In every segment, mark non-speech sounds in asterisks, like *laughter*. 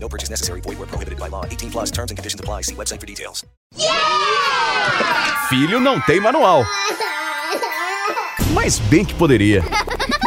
No purchase necessary. Void where prohibited by law. 18 plus terms and conditions apply. See website for details. Filho não tem manual. Mas bem que poderia. *laughs*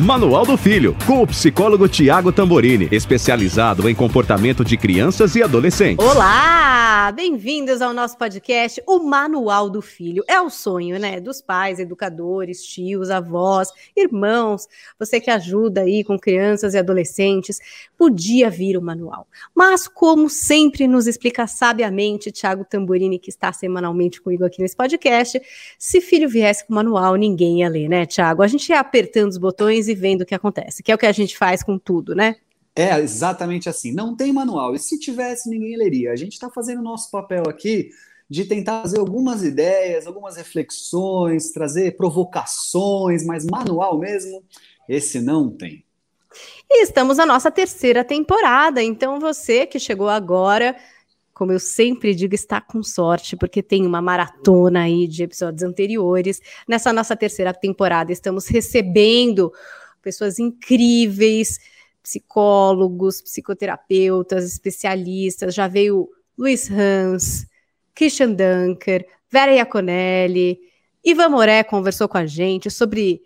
Manual do Filho, com o psicólogo Tiago Tamborini, especializado em comportamento de crianças e adolescentes. Olá! Bem-vindos ao nosso podcast, o Manual do Filho. É o sonho, né? Dos pais, educadores, tios, avós, irmãos, você que ajuda aí com crianças e adolescentes, podia vir o manual. Mas, como sempre nos explica sabiamente Tiago Tamborini, que está semanalmente comigo aqui nesse podcast, se filho viesse com o manual, ninguém ia ler, né, Tiago? A gente ia apertando os botões e vendo o que acontece, que é o que a gente faz com tudo, né? É exatamente assim. Não tem manual. E se tivesse, ninguém leria. A gente está fazendo o nosso papel aqui de tentar fazer algumas ideias, algumas reflexões, trazer provocações, mas manual mesmo, esse não tem. E estamos na nossa terceira temporada. Então, você que chegou agora, como eu sempre digo, está com sorte, porque tem uma maratona aí de episódios anteriores. Nessa nossa terceira temporada, estamos recebendo pessoas incríveis psicólogos, psicoterapeutas, especialistas. Já veio Luiz Hans, Christian Dunker, Vera Iaconelli, Ivan Moré conversou com a gente sobre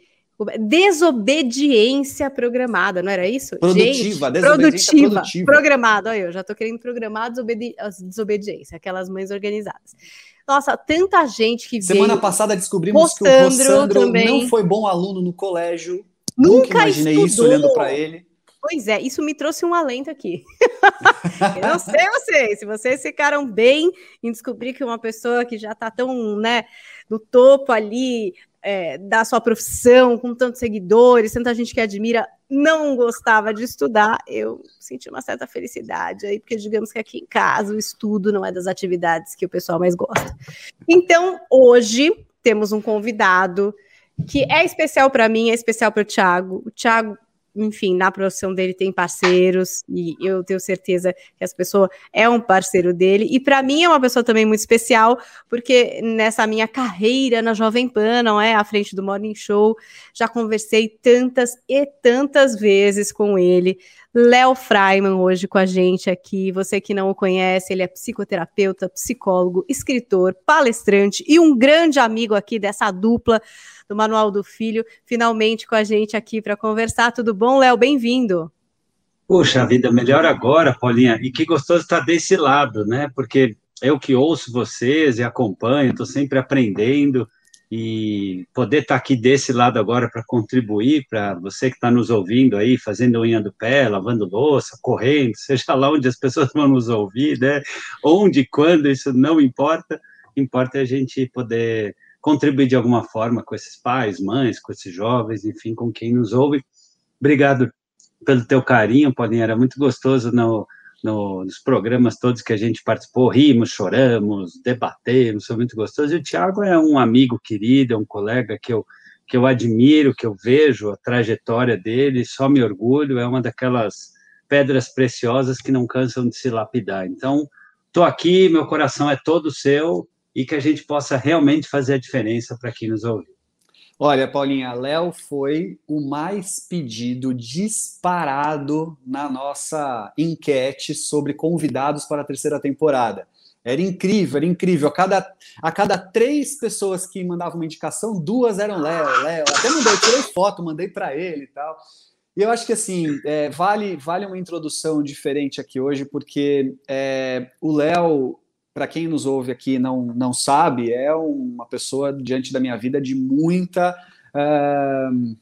desobediência programada, não era isso? Produtiva, gente, produtiva, produtiva. Programada, olha, eu já tô querendo programar desobedi desobediência, aquelas mães organizadas. Nossa, tanta gente que Semana veio. passada descobrimos Rossandro que o Rossandro também. não foi bom aluno no colégio. Nunca, Nunca imaginei estudou. isso olhando para ele. Pois é, isso me trouxe um alento aqui. *laughs* eu não sei vocês, se vocês ficaram bem em descobrir que uma pessoa que já está tão, né, no topo ali é, da sua profissão, com tantos seguidores, tanta gente que admira, não gostava de estudar, eu senti uma certa felicidade aí, porque digamos que aqui em casa o estudo não é das atividades que o pessoal mais gosta. Então, hoje temos um convidado que é especial para mim, é especial para o Thiago. O Thiago enfim, na profissão dele tem parceiros e eu tenho certeza que essa pessoa é um parceiro dele. E para mim é uma pessoa também muito especial, porque nessa minha carreira na Jovem Pan, não é, à frente do Morning Show, já conversei tantas e tantas vezes com ele. Léo Freiman hoje com a gente aqui. Você que não o conhece, ele é psicoterapeuta, psicólogo, escritor, palestrante e um grande amigo aqui dessa dupla do Manual do Filho, finalmente com a gente aqui para conversar. Tudo bom, Léo? Bem-vindo. Puxa vida, melhor agora, Paulinha. E que gostoso estar desse lado, né? Porque eu que ouço vocês e acompanho, estou sempre aprendendo e poder estar aqui desse lado agora para contribuir para você que está nos ouvindo aí, fazendo unha do pé, lavando louça, correndo, seja lá onde as pessoas vão nos ouvir, né? Onde, quando, isso não importa. Importa a gente poder contribuir de alguma forma com esses pais, mães, com esses jovens, enfim, com quem nos ouve. Obrigado pelo teu carinho, Paulinho, era muito gostoso no, no, nos programas todos que a gente participou, rimos, choramos, debatemos, foi muito gostoso. E o Tiago é um amigo querido, é um colega que eu, que eu admiro, que eu vejo a trajetória dele, só me orgulho, é uma daquelas pedras preciosas que não cansam de se lapidar. Então, estou aqui, meu coração é todo seu, e que a gente possa realmente fazer a diferença para quem nos ouve. Olha, Paulinha, Léo foi o mais pedido disparado na nossa enquete sobre convidados para a terceira temporada. Era incrível, era incrível. A cada, a cada três pessoas que mandavam uma indicação, duas eram Léo, Léo. Até mandei, tirei foto, mandei para ele e tal. E eu acho que assim, é, vale, vale uma introdução diferente aqui hoje, porque é, o Léo para quem nos ouve aqui não, não sabe, é uma pessoa diante da minha vida de muita uh,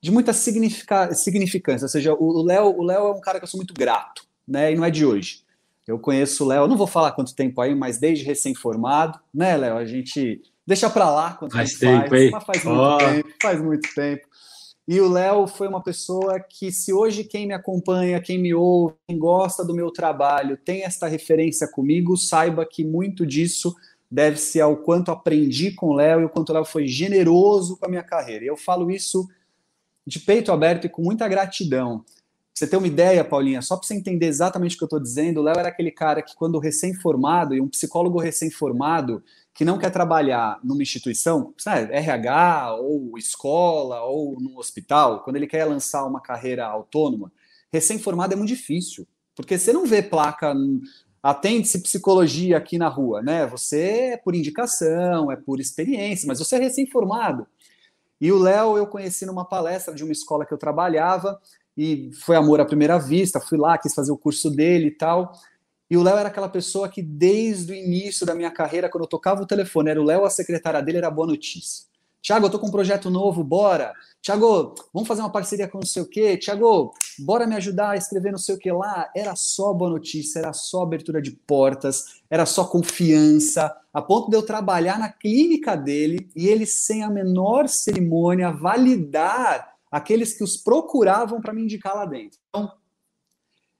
de muita significa, significância. Ou seja, o Léo o Léo é um cara que eu sou muito grato, né? E não é de hoje. Eu conheço o Léo, não vou falar quanto tempo aí, mas desde recém-formado, né, Léo? A gente deixa para lá quanto faz tempo, faz, mas faz muito oh. tempo, faz muito tempo. E o Léo foi uma pessoa que, se hoje quem me acompanha, quem me ouve, quem gosta do meu trabalho, tem esta referência comigo, saiba que muito disso deve-se ao quanto aprendi com o Léo e o quanto o Léo foi generoso com a minha carreira. E eu falo isso de peito aberto e com muita gratidão. Você ter uma ideia, Paulinha, só para você entender exatamente o que eu estou dizendo, o Léo era aquele cara que, quando recém-formado, e um psicólogo recém-formado, que não quer trabalhar numa instituição, sabe, RH, ou escola, ou num hospital, quando ele quer lançar uma carreira autônoma, recém-formado é muito difícil, porque você não vê placa atende-se psicologia aqui na rua, né? Você é por indicação, é por experiência, mas você é recém-formado. E o Léo eu conheci numa palestra de uma escola que eu trabalhava, e foi amor à primeira vista, fui lá, quis fazer o curso dele e tal. E o Léo era aquela pessoa que, desde o início da minha carreira, quando eu tocava o telefone, era o Léo, a secretária dele, era boa notícia. Tiago, eu tô com um projeto novo, bora. Tiago, vamos fazer uma parceria com não sei o quê. Tiago, bora me ajudar a escrever não sei o que lá. Era só boa notícia, era só abertura de portas, era só confiança, a ponto de eu trabalhar na clínica dele e ele, sem a menor cerimônia, validar aqueles que os procuravam para me indicar lá dentro. Então,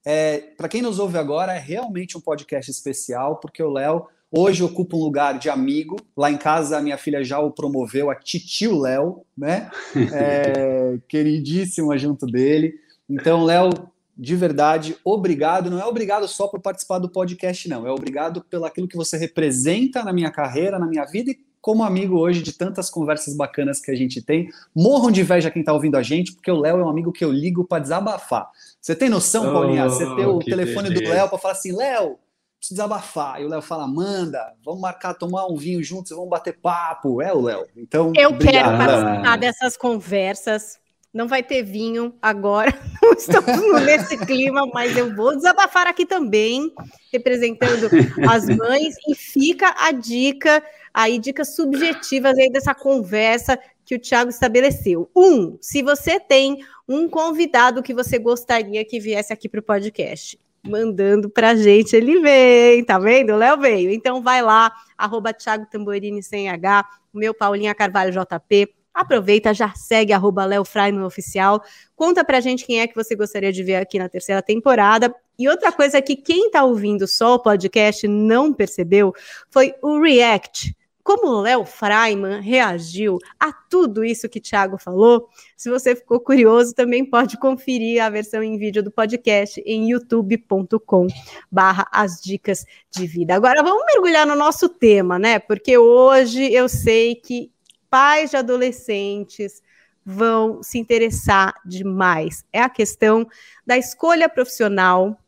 é, para quem nos ouve agora, é realmente um podcast especial, porque o Léo hoje ocupa um lugar de amigo. Lá em casa, a minha filha já o promoveu a Titio Léo, né? *laughs* É, queridíssima junto dele. Então, Léo, de verdade, obrigado. Não é obrigado só por participar do podcast, não. É obrigado pelo aquilo que você representa na minha carreira, na minha vida e como amigo hoje de tantas conversas bacanas que a gente tem. Morram de inveja quem está ouvindo a gente, porque o Léo é um amigo que eu ligo para desabafar. Você tem noção, oh, Paulinha? Você tem o telefone beleza. do Léo para falar assim, Léo, preciso desabafar. E o Léo fala, manda, vamos marcar, tomar um vinho juntos, vamos bater papo. É o Léo. Então, eu obrigado. quero participar dessas conversas não vai ter vinho agora, *laughs* não estamos nesse clima, mas eu vou desabafar aqui também, representando as mães, e fica a dica, aí dicas subjetivas aí dessa conversa que o Thiago estabeleceu. Um, se você tem um convidado que você gostaria que viesse aqui para o podcast, mandando para a gente, ele vem, tá vendo? O Léo veio. Então vai lá, arroba Thiago Tamborini sem H, o meu Paulinha Carvalho JP, Aproveita, já segue arroba Léo Freiman Oficial. Conta pra gente quem é que você gostaria de ver aqui na terceira temporada. E outra coisa que quem tá ouvindo só o podcast não percebeu foi o React. Como o Léo Freiman reagiu a tudo isso que Thiago falou, se você ficou curioso, também pode conferir a versão em vídeo do podcast em youtube.com barra as dicas de vida. Agora vamos mergulhar no nosso tema, né? Porque hoje eu sei que pais de adolescentes vão se interessar demais. É a questão da escolha profissional.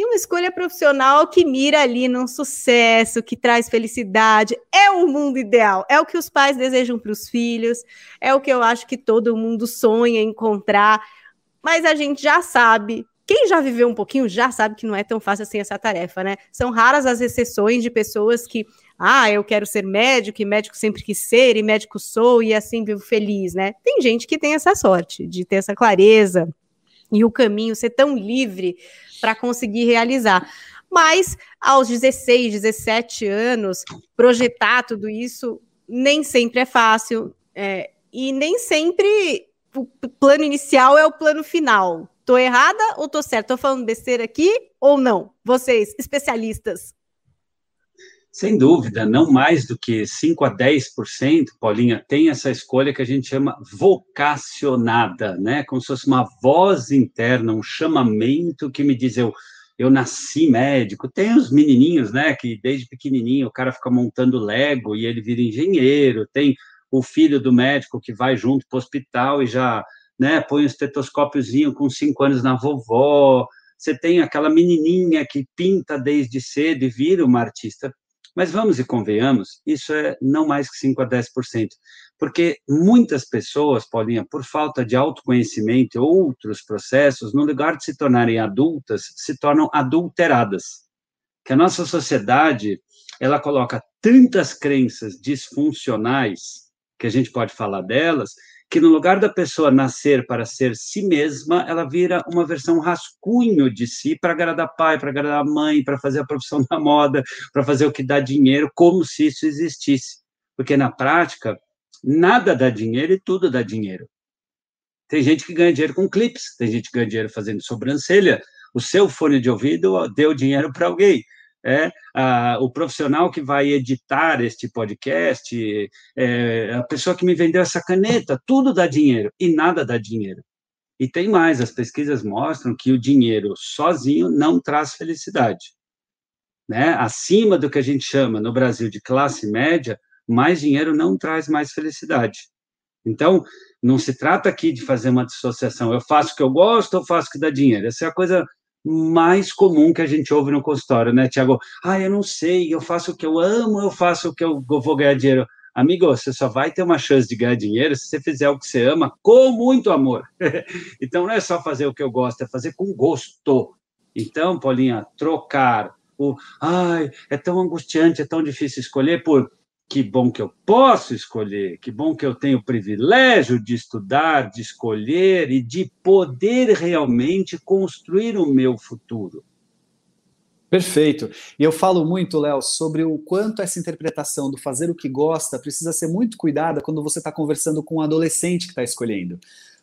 E uma escolha profissional que mira ali num sucesso, que traz felicidade, é o mundo ideal, é o que os pais desejam para os filhos, é o que eu acho que todo mundo sonha encontrar, mas a gente já sabe quem já viveu um pouquinho já sabe que não é tão fácil assim essa tarefa, né? São raras as exceções de pessoas que ah, eu quero ser médico e médico sempre quis ser e médico sou e assim vivo feliz, né? Tem gente que tem essa sorte de ter essa clareza e o caminho ser tão livre para conseguir realizar. Mas aos 16, 17 anos, projetar tudo isso nem sempre é fácil é, e nem sempre o plano inicial é o plano final. Tô errada ou tô certa? Tô falando besteira aqui ou não? Vocês, especialistas. Sem dúvida, não mais do que 5 a 10%, Paulinha, tem essa escolha que a gente chama vocacionada, né? Como se fosse uma voz interna, um chamamento que me diz eu eu nasci médico. Tem os menininhos, né, que desde pequenininho o cara fica montando Lego e ele vira engenheiro. Tem o filho do médico que vai junto para o hospital e já, né, põe um estetoscópiozinho com cinco anos na vovó. Você tem aquela menininha que pinta desde cedo e vira uma artista. Mas vamos e convenhamos, isso é não mais que 5 a 10%, porque muitas pessoas, Paulinha, por falta de autoconhecimento e outros processos, no lugar de se tornarem adultas, se tornam adulteradas. Que a nossa sociedade, ela coloca tantas crenças disfuncionais, que a gente pode falar delas, que no lugar da pessoa nascer para ser si mesma, ela vira uma versão rascunho de si para agradar pai, para agradar mãe, para fazer a profissão *laughs* da moda, para fazer o que dá dinheiro, como se isso existisse. Porque na prática, nada dá dinheiro e tudo dá dinheiro. Tem gente que ganha dinheiro com clips, tem gente que ganha dinheiro fazendo sobrancelha. O seu fone de ouvido deu dinheiro para alguém. É, a, o profissional que vai editar este podcast, é, a pessoa que me vendeu essa caneta, tudo dá dinheiro e nada dá dinheiro. E tem mais, as pesquisas mostram que o dinheiro sozinho não traz felicidade. Né? Acima do que a gente chama no Brasil de classe média, mais dinheiro não traz mais felicidade. Então, não se trata aqui de fazer uma dissociação. Eu faço o que eu gosto, eu faço o que dá dinheiro. Essa é a coisa mais comum que a gente ouve no consultório, né, Tiago? Ah, eu não sei, eu faço o que eu amo, eu faço o que eu vou ganhar dinheiro. Amigo, você só vai ter uma chance de ganhar dinheiro se você fizer o que você ama com muito amor. *laughs* então, não é só fazer o que eu gosto, é fazer com gosto. Então, Paulinha, trocar o. Ai, é tão angustiante, é tão difícil escolher por que bom que eu posso escolher, que bom que eu tenho o privilégio de estudar, de escolher e de poder realmente construir o meu futuro. Perfeito. E eu falo muito, Léo, sobre o quanto essa interpretação do fazer o que gosta precisa ser muito cuidada quando você está conversando com um adolescente que está escolhendo.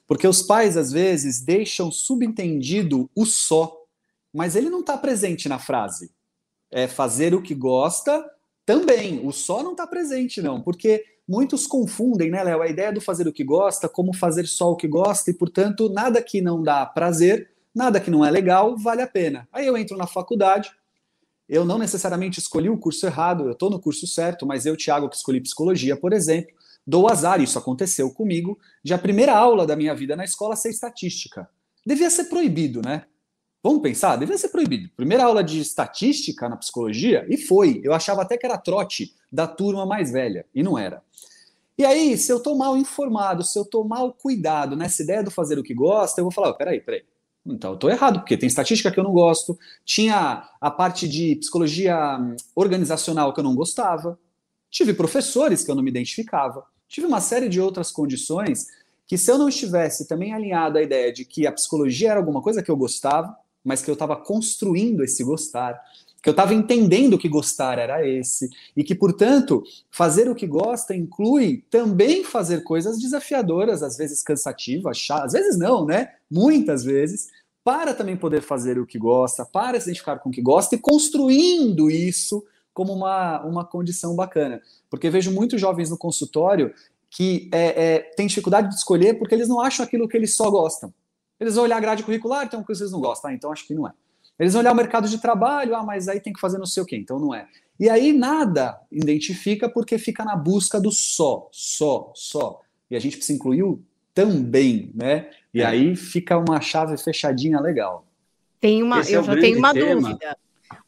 Porque os pais, às vezes, deixam subentendido o só, mas ele não está presente na frase. É fazer o que gosta também, o só não está presente, não, porque muitos confundem, né, Léo, a ideia do fazer o que gosta como fazer só o que gosta, e, portanto, nada que não dá prazer, nada que não é legal, vale a pena. Aí eu entro na faculdade, eu não necessariamente escolhi o curso errado, eu estou no curso certo, mas eu, Thiago, que escolhi psicologia, por exemplo, dou azar, isso aconteceu comigo, de a primeira aula da minha vida na escola ser estatística. Devia ser proibido, né? Vamos pensar, devia ser proibido. Primeira aula de estatística na psicologia, e foi. Eu achava até que era trote da turma mais velha, e não era. E aí, se eu estou mal informado, se eu estou mal cuidado nessa ideia do fazer o que gosta, eu vou falar: oh, peraí, peraí. Então, eu estou errado, porque tem estatística que eu não gosto, tinha a parte de psicologia hum, organizacional que eu não gostava, tive professores que eu não me identificava, tive uma série de outras condições que, se eu não estivesse também alinhado à ideia de que a psicologia era alguma coisa que eu gostava, mas que eu estava construindo esse gostar, que eu estava entendendo que gostar era esse, e que, portanto, fazer o que gosta inclui também fazer coisas desafiadoras, às vezes cansativas, às vezes não, né? Muitas vezes, para também poder fazer o que gosta, para se identificar com o que gosta e construindo isso como uma, uma condição bacana. Porque vejo muitos jovens no consultório que é, é, têm dificuldade de escolher porque eles não acham aquilo que eles só gostam. Eles vão olhar a grade curricular, então que vocês não gostam, ah, então acho que não é. Eles vão olhar o mercado de trabalho, ah, mas aí tem que fazer não sei o quê, então não é. E aí nada identifica porque fica na busca do só, só, só. E a gente precisa incluir o também, né? E é. aí fica uma chave fechadinha legal. Tem uma, Esse eu é já tenho uma tema. dúvida,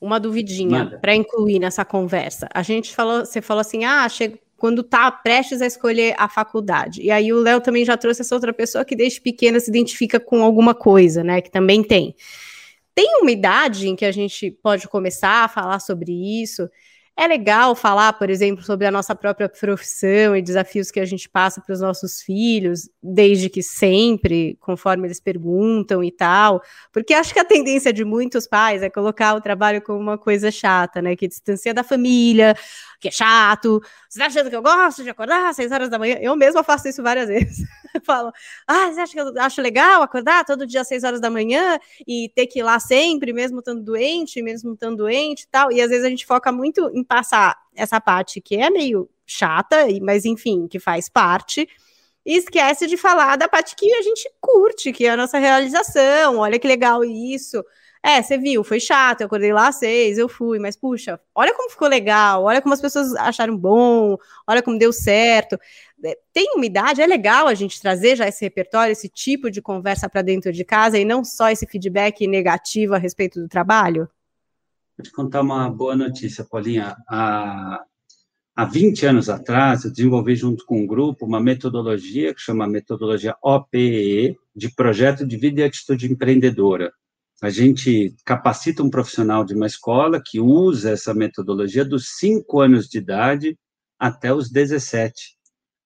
uma duvidinha para incluir nessa conversa. A gente falou, você falou assim, ah, chega, quando está prestes a escolher a faculdade. E aí o Léo também já trouxe essa outra pessoa que desde pequena se identifica com alguma coisa, né? Que também tem. Tem uma idade em que a gente pode começar a falar sobre isso. É legal falar, por exemplo, sobre a nossa própria profissão e desafios que a gente passa para os nossos filhos, desde que sempre, conforme eles perguntam e tal, porque acho que a tendência de muitos pais é colocar o trabalho como uma coisa chata, né? Que distancia da família, que é chato. Você tá achando que eu gosto de acordar às seis horas da manhã? Eu mesma faço isso várias *laughs* vezes. *laughs* Falo, ah, você acha que eu acho legal acordar todo dia às seis horas da manhã e ter que ir lá sempre, mesmo estando doente, mesmo estando doente e tal? E às vezes a gente foca muito em passar essa parte que é meio chata, mas enfim, que faz parte e esquece de falar da parte que a gente curte, que é a nossa realização. Olha que legal isso. É, você viu, foi chato, eu acordei lá às seis, eu fui, mas puxa, olha como ficou legal, olha como as pessoas acharam bom, olha como deu certo. É, tem uma idade, é legal a gente trazer já esse repertório, esse tipo de conversa para dentro de casa e não só esse feedback negativo a respeito do trabalho? Vou te contar uma boa notícia, Paulinha. Há, há 20 anos atrás, eu desenvolvi junto com um grupo uma metodologia que chama metodologia OPE, de Projeto de Vida e Atitude Empreendedora a gente capacita um profissional de uma escola que usa essa metodologia dos 5 anos de idade até os 17,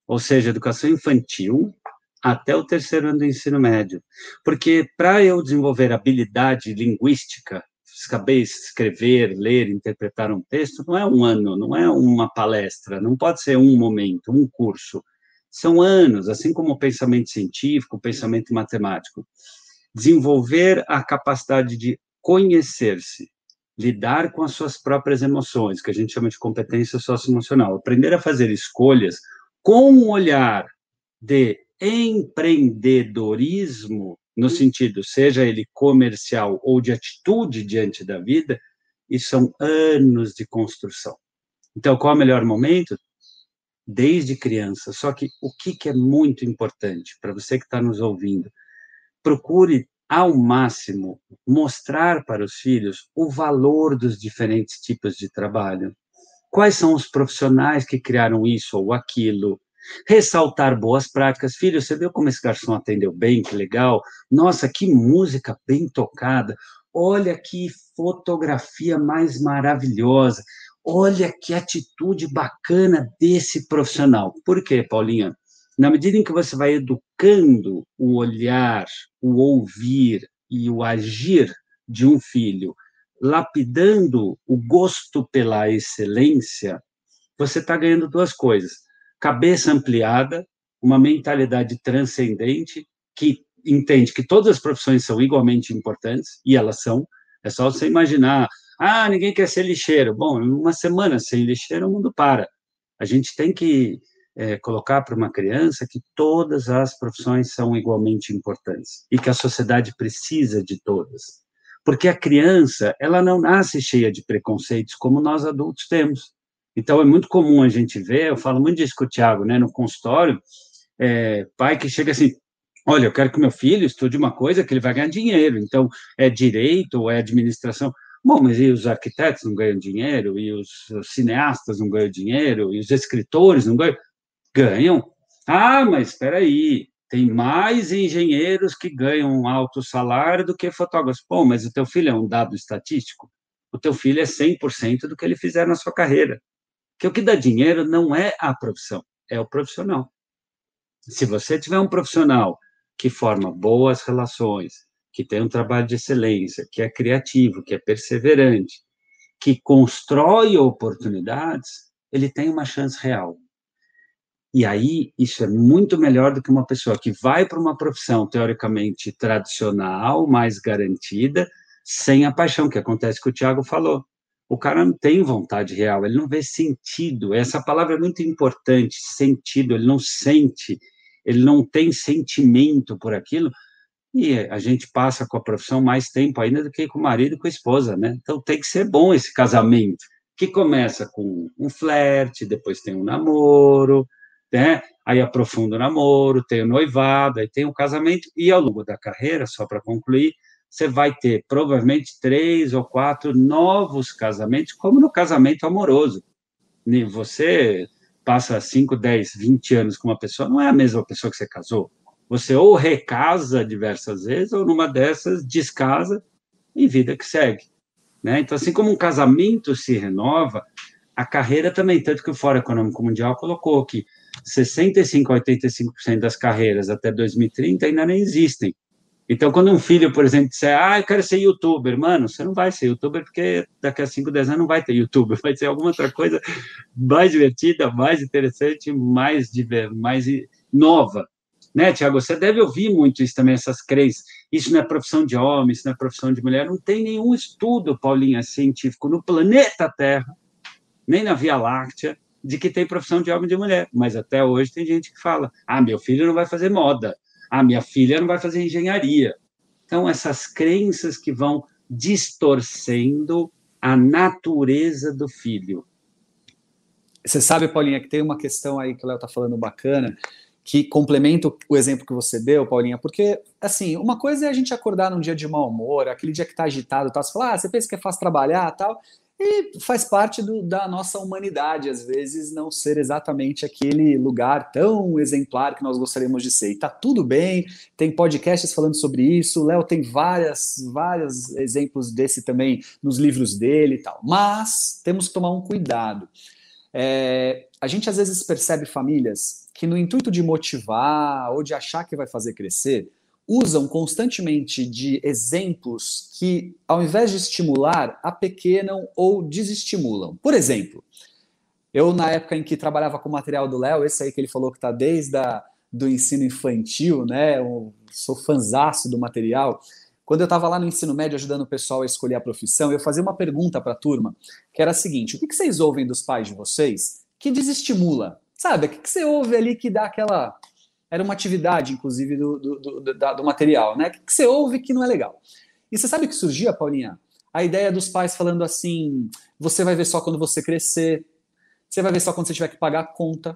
ou seja, educação infantil até o terceiro ano do ensino médio. Porque para eu desenvolver habilidade linguística, saber escrever, ler, interpretar um texto, não é um ano, não é uma palestra, não pode ser um momento, um curso. São anos, assim como o pensamento científico, o pensamento matemático. Desenvolver a capacidade de conhecer-se, lidar com as suas próprias emoções, que a gente chama de competência socioemocional. Aprender a fazer escolhas com um olhar de empreendedorismo, no sentido, seja ele comercial ou de atitude diante da vida, e são anos de construção. Então, qual é o melhor momento? Desde criança. Só que o que, que é muito importante para você que está nos ouvindo? Procure ao máximo mostrar para os filhos o valor dos diferentes tipos de trabalho. Quais são os profissionais que criaram isso ou aquilo? Ressaltar boas práticas. Filho, você viu como esse garçom atendeu bem? Que legal. Nossa, que música bem tocada. Olha que fotografia mais maravilhosa. Olha que atitude bacana desse profissional. Por quê, Paulinha? Na medida em que você vai educando o olhar, o ouvir e o agir de um filho, lapidando o gosto pela excelência, você está ganhando duas coisas: cabeça ampliada, uma mentalidade transcendente que entende que todas as profissões são igualmente importantes, e elas são. É só você imaginar, ah, ninguém quer ser lixeiro. Bom, uma semana sem lixeiro, o mundo para. A gente tem que é, colocar para uma criança que todas as profissões são igualmente importantes e que a sociedade precisa de todas. Porque a criança, ela não nasce cheia de preconceitos como nós adultos temos. Então, é muito comum a gente ver, eu falo muito disso com o Tiago, né, no consultório, é, pai que chega assim, olha, eu quero que meu filho estude uma coisa que ele vai ganhar dinheiro, então, é direito ou é administração. Bom, mas e os arquitetos não ganham dinheiro? E os cineastas não ganham dinheiro? E os escritores não ganham? Ganham. Ah, mas espera aí, tem mais engenheiros que ganham um alto salário do que fotógrafos. Bom, mas o teu filho é um dado estatístico? O teu filho é 100% do que ele fizer na sua carreira. Que o que dá dinheiro não é a profissão, é o profissional. Se você tiver um profissional que forma boas relações, que tem um trabalho de excelência, que é criativo, que é perseverante, que constrói oportunidades, ele tem uma chance real. E aí, isso é muito melhor do que uma pessoa que vai para uma profissão teoricamente tradicional, mais garantida, sem a paixão, que acontece que o Tiago falou. O cara não tem vontade real, ele não vê sentido. Essa palavra é muito importante, sentido, ele não sente, ele não tem sentimento por aquilo, e a gente passa com a profissão mais tempo ainda do que com o marido e com a esposa, né? Então tem que ser bom esse casamento, que começa com um flerte, depois tem um namoro, né? Aí aprofunda o namoro, tem o noivado, aí tem o casamento, e ao longo da carreira, só para concluir, você vai ter provavelmente três ou quatro novos casamentos, como no casamento amoroso. Você passa 5, 10, 20 anos com uma pessoa, não é a mesma pessoa que você casou. Você ou recasa diversas vezes, ou numa dessas descasa e vida que segue. Né? Então, assim como um casamento se renova, a carreira também, tanto que o Fórum Econômico Mundial colocou que 65 a 85% das carreiras até 2030 ainda nem existem. Então, quando um filho, por exemplo, disser, ah, eu quero ser youtuber, mano, você não vai ser youtuber porque daqui a 5, 10 anos não vai ter youtuber, *laughs* vai ser alguma outra coisa mais divertida, mais interessante, mais, mais nova. Né, Tiago? Você deve ouvir muito isso também, essas crenças. Isso não é profissão de homem, isso não é profissão de mulher. Não tem nenhum estudo, Paulinha, científico no planeta Terra, nem na Via Láctea, de que tem profissão de homem e de mulher, mas até hoje tem gente que fala: ah, meu filho não vai fazer moda, ah, minha filha não vai fazer engenharia. Então, essas crenças que vão distorcendo a natureza do filho. Você sabe, Paulinha, que tem uma questão aí que o Léo está falando bacana, que complementa o exemplo que você deu, Paulinha, porque, assim, uma coisa é a gente acordar num dia de mau humor, aquele dia que está agitado, tá, você fala, ah, você pensa que é fácil trabalhar tal, e faz parte do, da nossa humanidade, às vezes, não ser exatamente aquele lugar tão exemplar que nós gostaríamos de ser. E tá tudo bem, tem podcasts falando sobre isso, o Léo tem várias, vários exemplos desse também nos livros dele e tal. Mas temos que tomar um cuidado. É, a gente às vezes percebe famílias que, no intuito de motivar ou de achar que vai fazer crescer, usam constantemente de exemplos que, ao invés de estimular, apequenam ou desestimulam. Por exemplo, Eu, na época em que trabalhava com o material do Léo, esse aí que ele falou que está desde a, do ensino infantil, né? Eu sou fanzaço do material. Quando eu estava lá no ensino médio ajudando o pessoal a escolher a profissão, eu fazia uma pergunta para a turma, que era a seguinte: o que, que vocês ouvem dos pais de vocês que desestimula? Sabe, o que, que você ouve ali que dá aquela. Era uma atividade, inclusive, do, do, do, do material, né? Que, você ouve que não é legal? E você sabe o que surgia, Paulinha? A ideia dos pais falando assim: você vai ver só quando você crescer, você vai ver só quando você tiver que pagar a conta,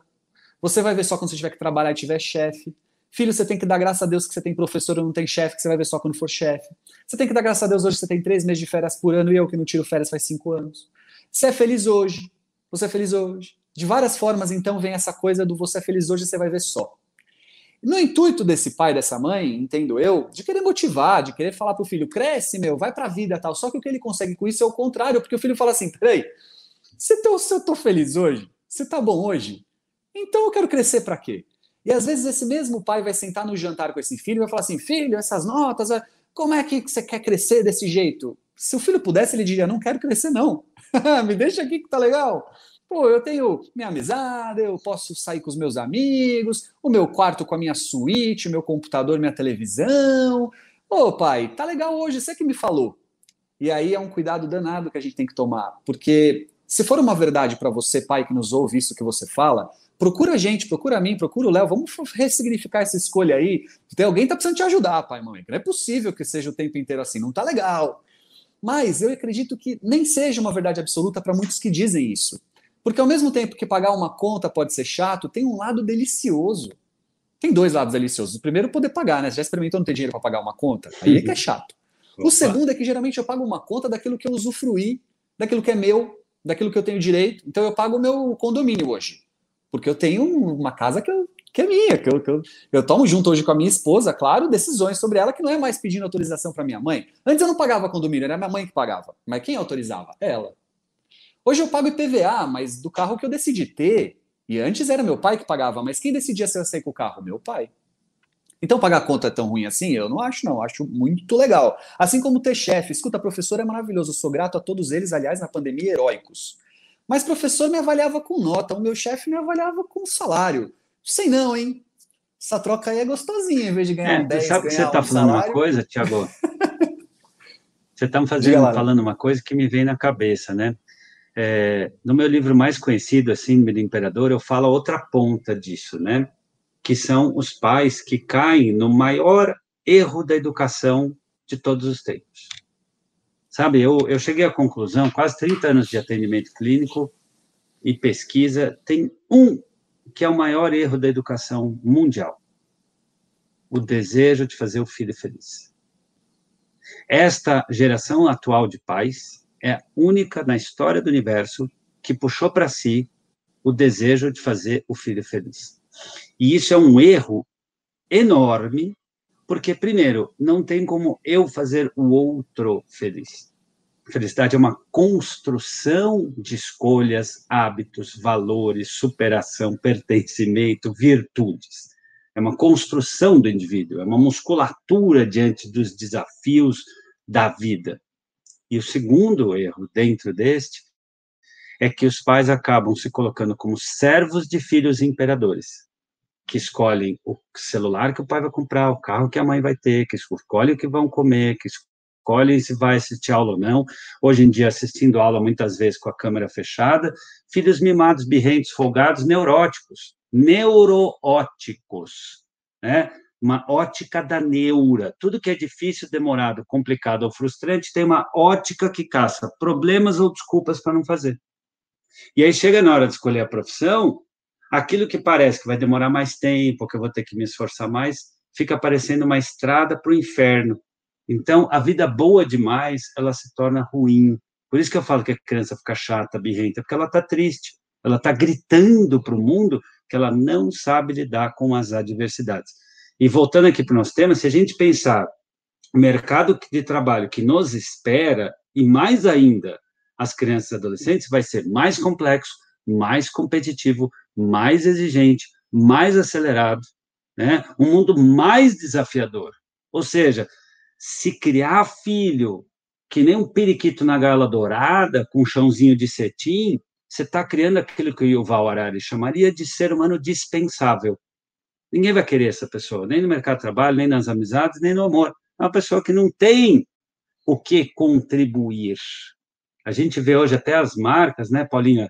você vai ver só quando você tiver que trabalhar e tiver chefe. Filho, você tem que dar graças a Deus que você tem professor e não tem chefe, que você vai ver só quando for chefe. Você tem que dar graças a Deus hoje que você tem três meses de férias por ano e eu que não tiro férias faz cinco anos. Você é feliz hoje. Você é feliz hoje. De várias formas, então, vem essa coisa do você é feliz hoje, você vai ver só. No intuito desse pai, dessa mãe, entendo eu, de querer motivar, de querer falar pro filho, cresce, meu, vai pra vida tal. Só que o que ele consegue com isso é o contrário, porque o filho fala assim: peraí, se eu, tô feliz hoje, se tá bom hoje, então eu quero crescer para quê? E às vezes esse mesmo pai vai sentar no jantar com esse filho e vai falar assim: filho, essas notas, como é que você quer crescer desse jeito? Se o filho pudesse, ele diria: não quero crescer, não. *laughs* Me deixa aqui que tá legal. Pô, eu tenho minha amizade, eu posso sair com os meus amigos, o meu quarto com a minha suíte, o meu computador, minha televisão. Ô, pai, tá legal hoje, você que me falou. E aí é um cuidado danado que a gente tem que tomar, porque se for uma verdade para você, pai, que nos ouve isso que você fala, procura a gente, procura a mim, procura o Léo, vamos ressignificar essa escolha aí. Tem alguém que tá precisando te ajudar, pai, mãe. Não é possível que seja o tempo inteiro assim, não tá legal. Mas eu acredito que nem seja uma verdade absoluta para muitos que dizem isso. Porque ao mesmo tempo que pagar uma conta pode ser chato, tem um lado delicioso. Tem dois lados deliciosos. O primeiro, poder pagar, né? Você já experimentou não ter dinheiro para pagar uma conta? Aí é que é chato. O segundo é que geralmente eu pago uma conta daquilo que eu usufruí, daquilo que é meu, daquilo que eu tenho direito. Então eu pago o meu condomínio hoje. Porque eu tenho uma casa que, eu, que é minha, que eu, que eu, eu tomo junto hoje com a minha esposa, claro, decisões sobre ela que não é mais pedindo autorização para minha mãe. Antes eu não pagava condomínio, era minha mãe que pagava. Mas quem autorizava? Ela. Hoje eu pago IPVA, mas do carro que eu decidi ter. E antes era meu pai que pagava, mas quem decidia se eu sair com o carro? Meu pai. Então pagar conta é tão ruim assim? Eu não acho, não. Acho muito legal. Assim como ter chefe. Escuta, professor é maravilhoso. Eu sou grato a todos eles, aliás, na pandemia, heróicos. Mas professor me avaliava com nota, o meu chefe me avaliava com salário. Sei não, hein? Essa troca aí é gostosinha, em vez de ganhar é, 10, sabe que você está um falando salário. uma coisa, Tiago? *laughs* você está fazendo, falando uma coisa que me vem na cabeça, né? É, no meu livro mais conhecido, assim, do Imperador, eu falo outra ponta disso, né? Que são os pais que caem no maior erro da educação de todos os tempos. Sabe, eu, eu cheguei à conclusão, quase 30 anos de atendimento clínico e pesquisa, tem um que é o maior erro da educação mundial: o desejo de fazer o filho feliz. Esta geração atual de pais é única na história do universo que puxou para si o desejo de fazer o filho feliz. E isso é um erro enorme, porque, primeiro, não tem como eu fazer o outro feliz. Felicidade é uma construção de escolhas, hábitos, valores, superação, pertencimento, virtudes. É uma construção do indivíduo, é uma musculatura diante dos desafios da vida. E o segundo erro dentro deste é que os pais acabam se colocando como servos de filhos imperadores, que escolhem o celular que o pai vai comprar, o carro que a mãe vai ter, que escolhem o que vão comer, que escolhem se vai assistir aula ou não. Hoje em dia, assistindo aula muitas vezes com a câmera fechada, filhos mimados, birrentos, folgados, neuróticos, neuroóticos, né? Uma ótica da neura. Tudo que é difícil, demorado, complicado ou frustrante tem uma ótica que caça problemas ou desculpas para não fazer. E aí chega na hora de escolher a profissão, aquilo que parece que vai demorar mais tempo, que eu vou ter que me esforçar mais, fica parecendo uma estrada para o inferno. Então, a vida boa demais, ela se torna ruim. Por isso que eu falo que a criança fica chata, birrenta, porque ela está triste. Ela está gritando para o mundo que ela não sabe lidar com as adversidades. E voltando aqui para o nosso tema, se a gente pensar o mercado de trabalho que nos espera, e mais ainda as crianças e adolescentes, vai ser mais complexo, mais competitivo, mais exigente, mais acelerado, né? um mundo mais desafiador. Ou seja, se criar filho que nem um periquito na gaiola dourada, com um chãozinho de cetim, você está criando aquilo que o Yuval Harari chamaria de ser humano dispensável. Ninguém vai querer essa pessoa, nem no mercado de trabalho, nem nas amizades, nem no amor. É uma pessoa que não tem o que contribuir. A gente vê hoje até as marcas, né, Paulinha?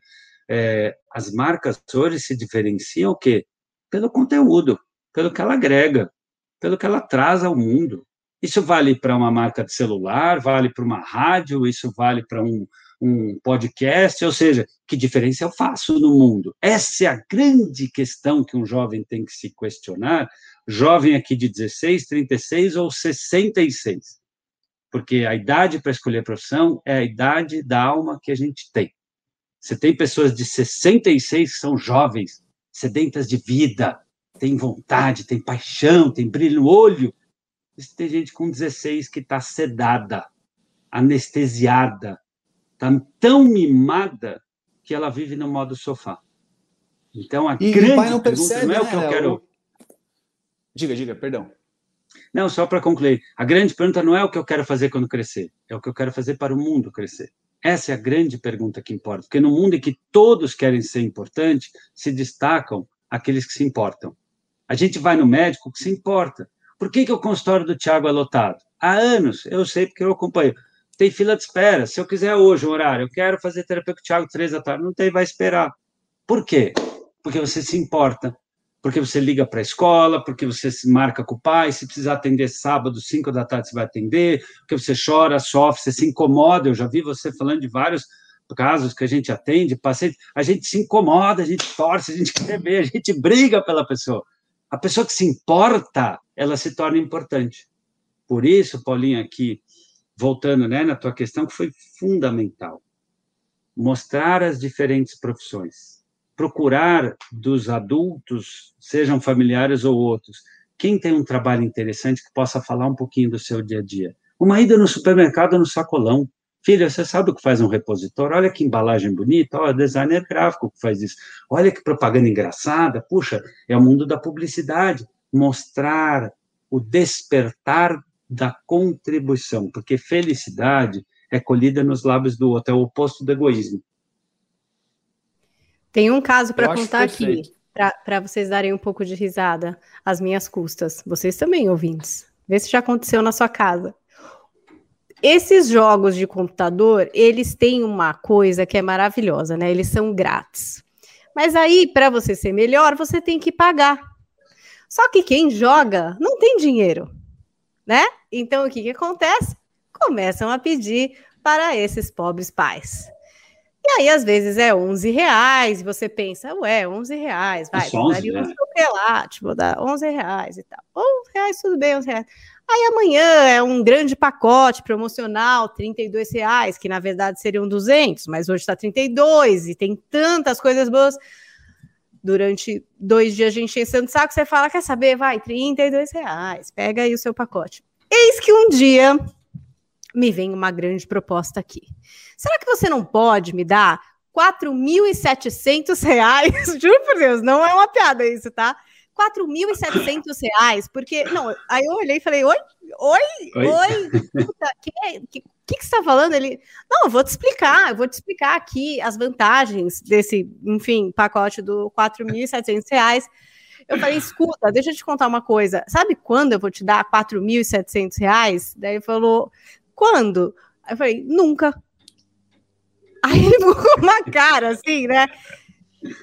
É, as marcas hoje se diferenciam o quê? Pelo conteúdo, pelo que ela agrega, pelo que ela traz ao mundo. Isso vale para uma marca de celular, vale para uma rádio, isso vale para um, um podcast, ou seja, que diferença eu faço no mundo? Essa é a grande questão que um jovem tem que se questionar, jovem aqui de 16, 36 ou 66. Porque a idade para escolher profissão é a idade da alma que a gente tem. Você tem pessoas de 66 que são jovens, sedentas de vida, têm vontade, têm paixão, têm brilho no olho. E tem gente com 16 que está sedada, anestesiada, está tão mimada que ela vive no modo sofá. Então, a E grande o pai não pergunta percebe, não é o né, que eu quero... Diga, diga, perdão. Não, só para concluir. A grande pergunta não é o que eu quero fazer quando crescer, é o que eu quero fazer para o mundo crescer. Essa é a grande pergunta que importa, porque no mundo em que todos querem ser importantes, se destacam aqueles que se importam. A gente vai no médico que se importa. Por que, que o consultório do Tiago é lotado? Há anos, eu sei porque eu acompanho. Tem fila de espera. Se eu quiser hoje um horário, eu quero fazer terapia com o Tiago três da tarde, não tem, vai esperar. Por quê? Porque você se importa, porque você liga para a escola, porque você se marca com o pai, se precisar atender sábado, cinco da tarde, você vai atender, porque você chora, sofre, você se incomoda. Eu já vi você falando de vários casos que a gente atende, paciente, a gente se incomoda, a gente torce, a gente *laughs* quer ver, a gente briga pela pessoa. A pessoa que se importa, ela se torna importante. Por isso, Paulinha, aqui, voltando né, na tua questão, que foi fundamental, mostrar as diferentes profissões, procurar dos adultos, sejam familiares ou outros, quem tem um trabalho interessante que possa falar um pouquinho do seu dia a dia. Uma ida no supermercado no sacolão. Filha, você sabe o que faz um repositor? Olha que embalagem bonita, olha, designer gráfico que faz isso. Olha que propaganda engraçada. Puxa, é o mundo da publicidade. Mostrar o despertar da contribuição, porque felicidade é colhida nos lábios do outro, é o oposto do egoísmo. Tem um caso para contar aqui, para vocês darem um pouco de risada às minhas custas. Vocês também, ouvintes. Vê se já aconteceu na sua casa. Esses jogos de computador, eles têm uma coisa que é maravilhosa, né? Eles são grátis. Mas aí, para você ser melhor, você tem que pagar. Só que quem joga não tem dinheiro, né? Então, o que, que acontece? Começam a pedir para esses pobres pais. E aí, às vezes, é 11 reais, e você pensa, ué, 11 reais, vai, só 11, daria um né? chocolate, vou dar 11 reais e tal. 11 reais, tudo bem, 11 reais. Aí amanhã é um grande pacote promocional, 32 reais, que na verdade seriam 200, mas hoje está 32 e tem tantas coisas boas. Durante dois dias a gente enchendo o saco, você fala, quer saber? Vai, 32 reais, pega aí o seu pacote. Eis que um dia me vem uma grande proposta aqui. Será que você não pode me dar 4.700 reais? *laughs* Juro por Deus, não é uma piada isso, tá? 4.700 reais, porque, não, aí eu olhei e falei, oi, oi, Oi. oi, puta, que, que, que, que você está falando? Ele, não, eu vou te explicar, eu vou te explicar aqui as vantagens desse, enfim, pacote do 4.700 reais. Eu falei, escuta, deixa eu te contar uma coisa, sabe quando eu vou te dar 4.700 reais? Daí ele falou, quando? Aí eu falei, nunca. Aí ele ficou uma cara assim, né?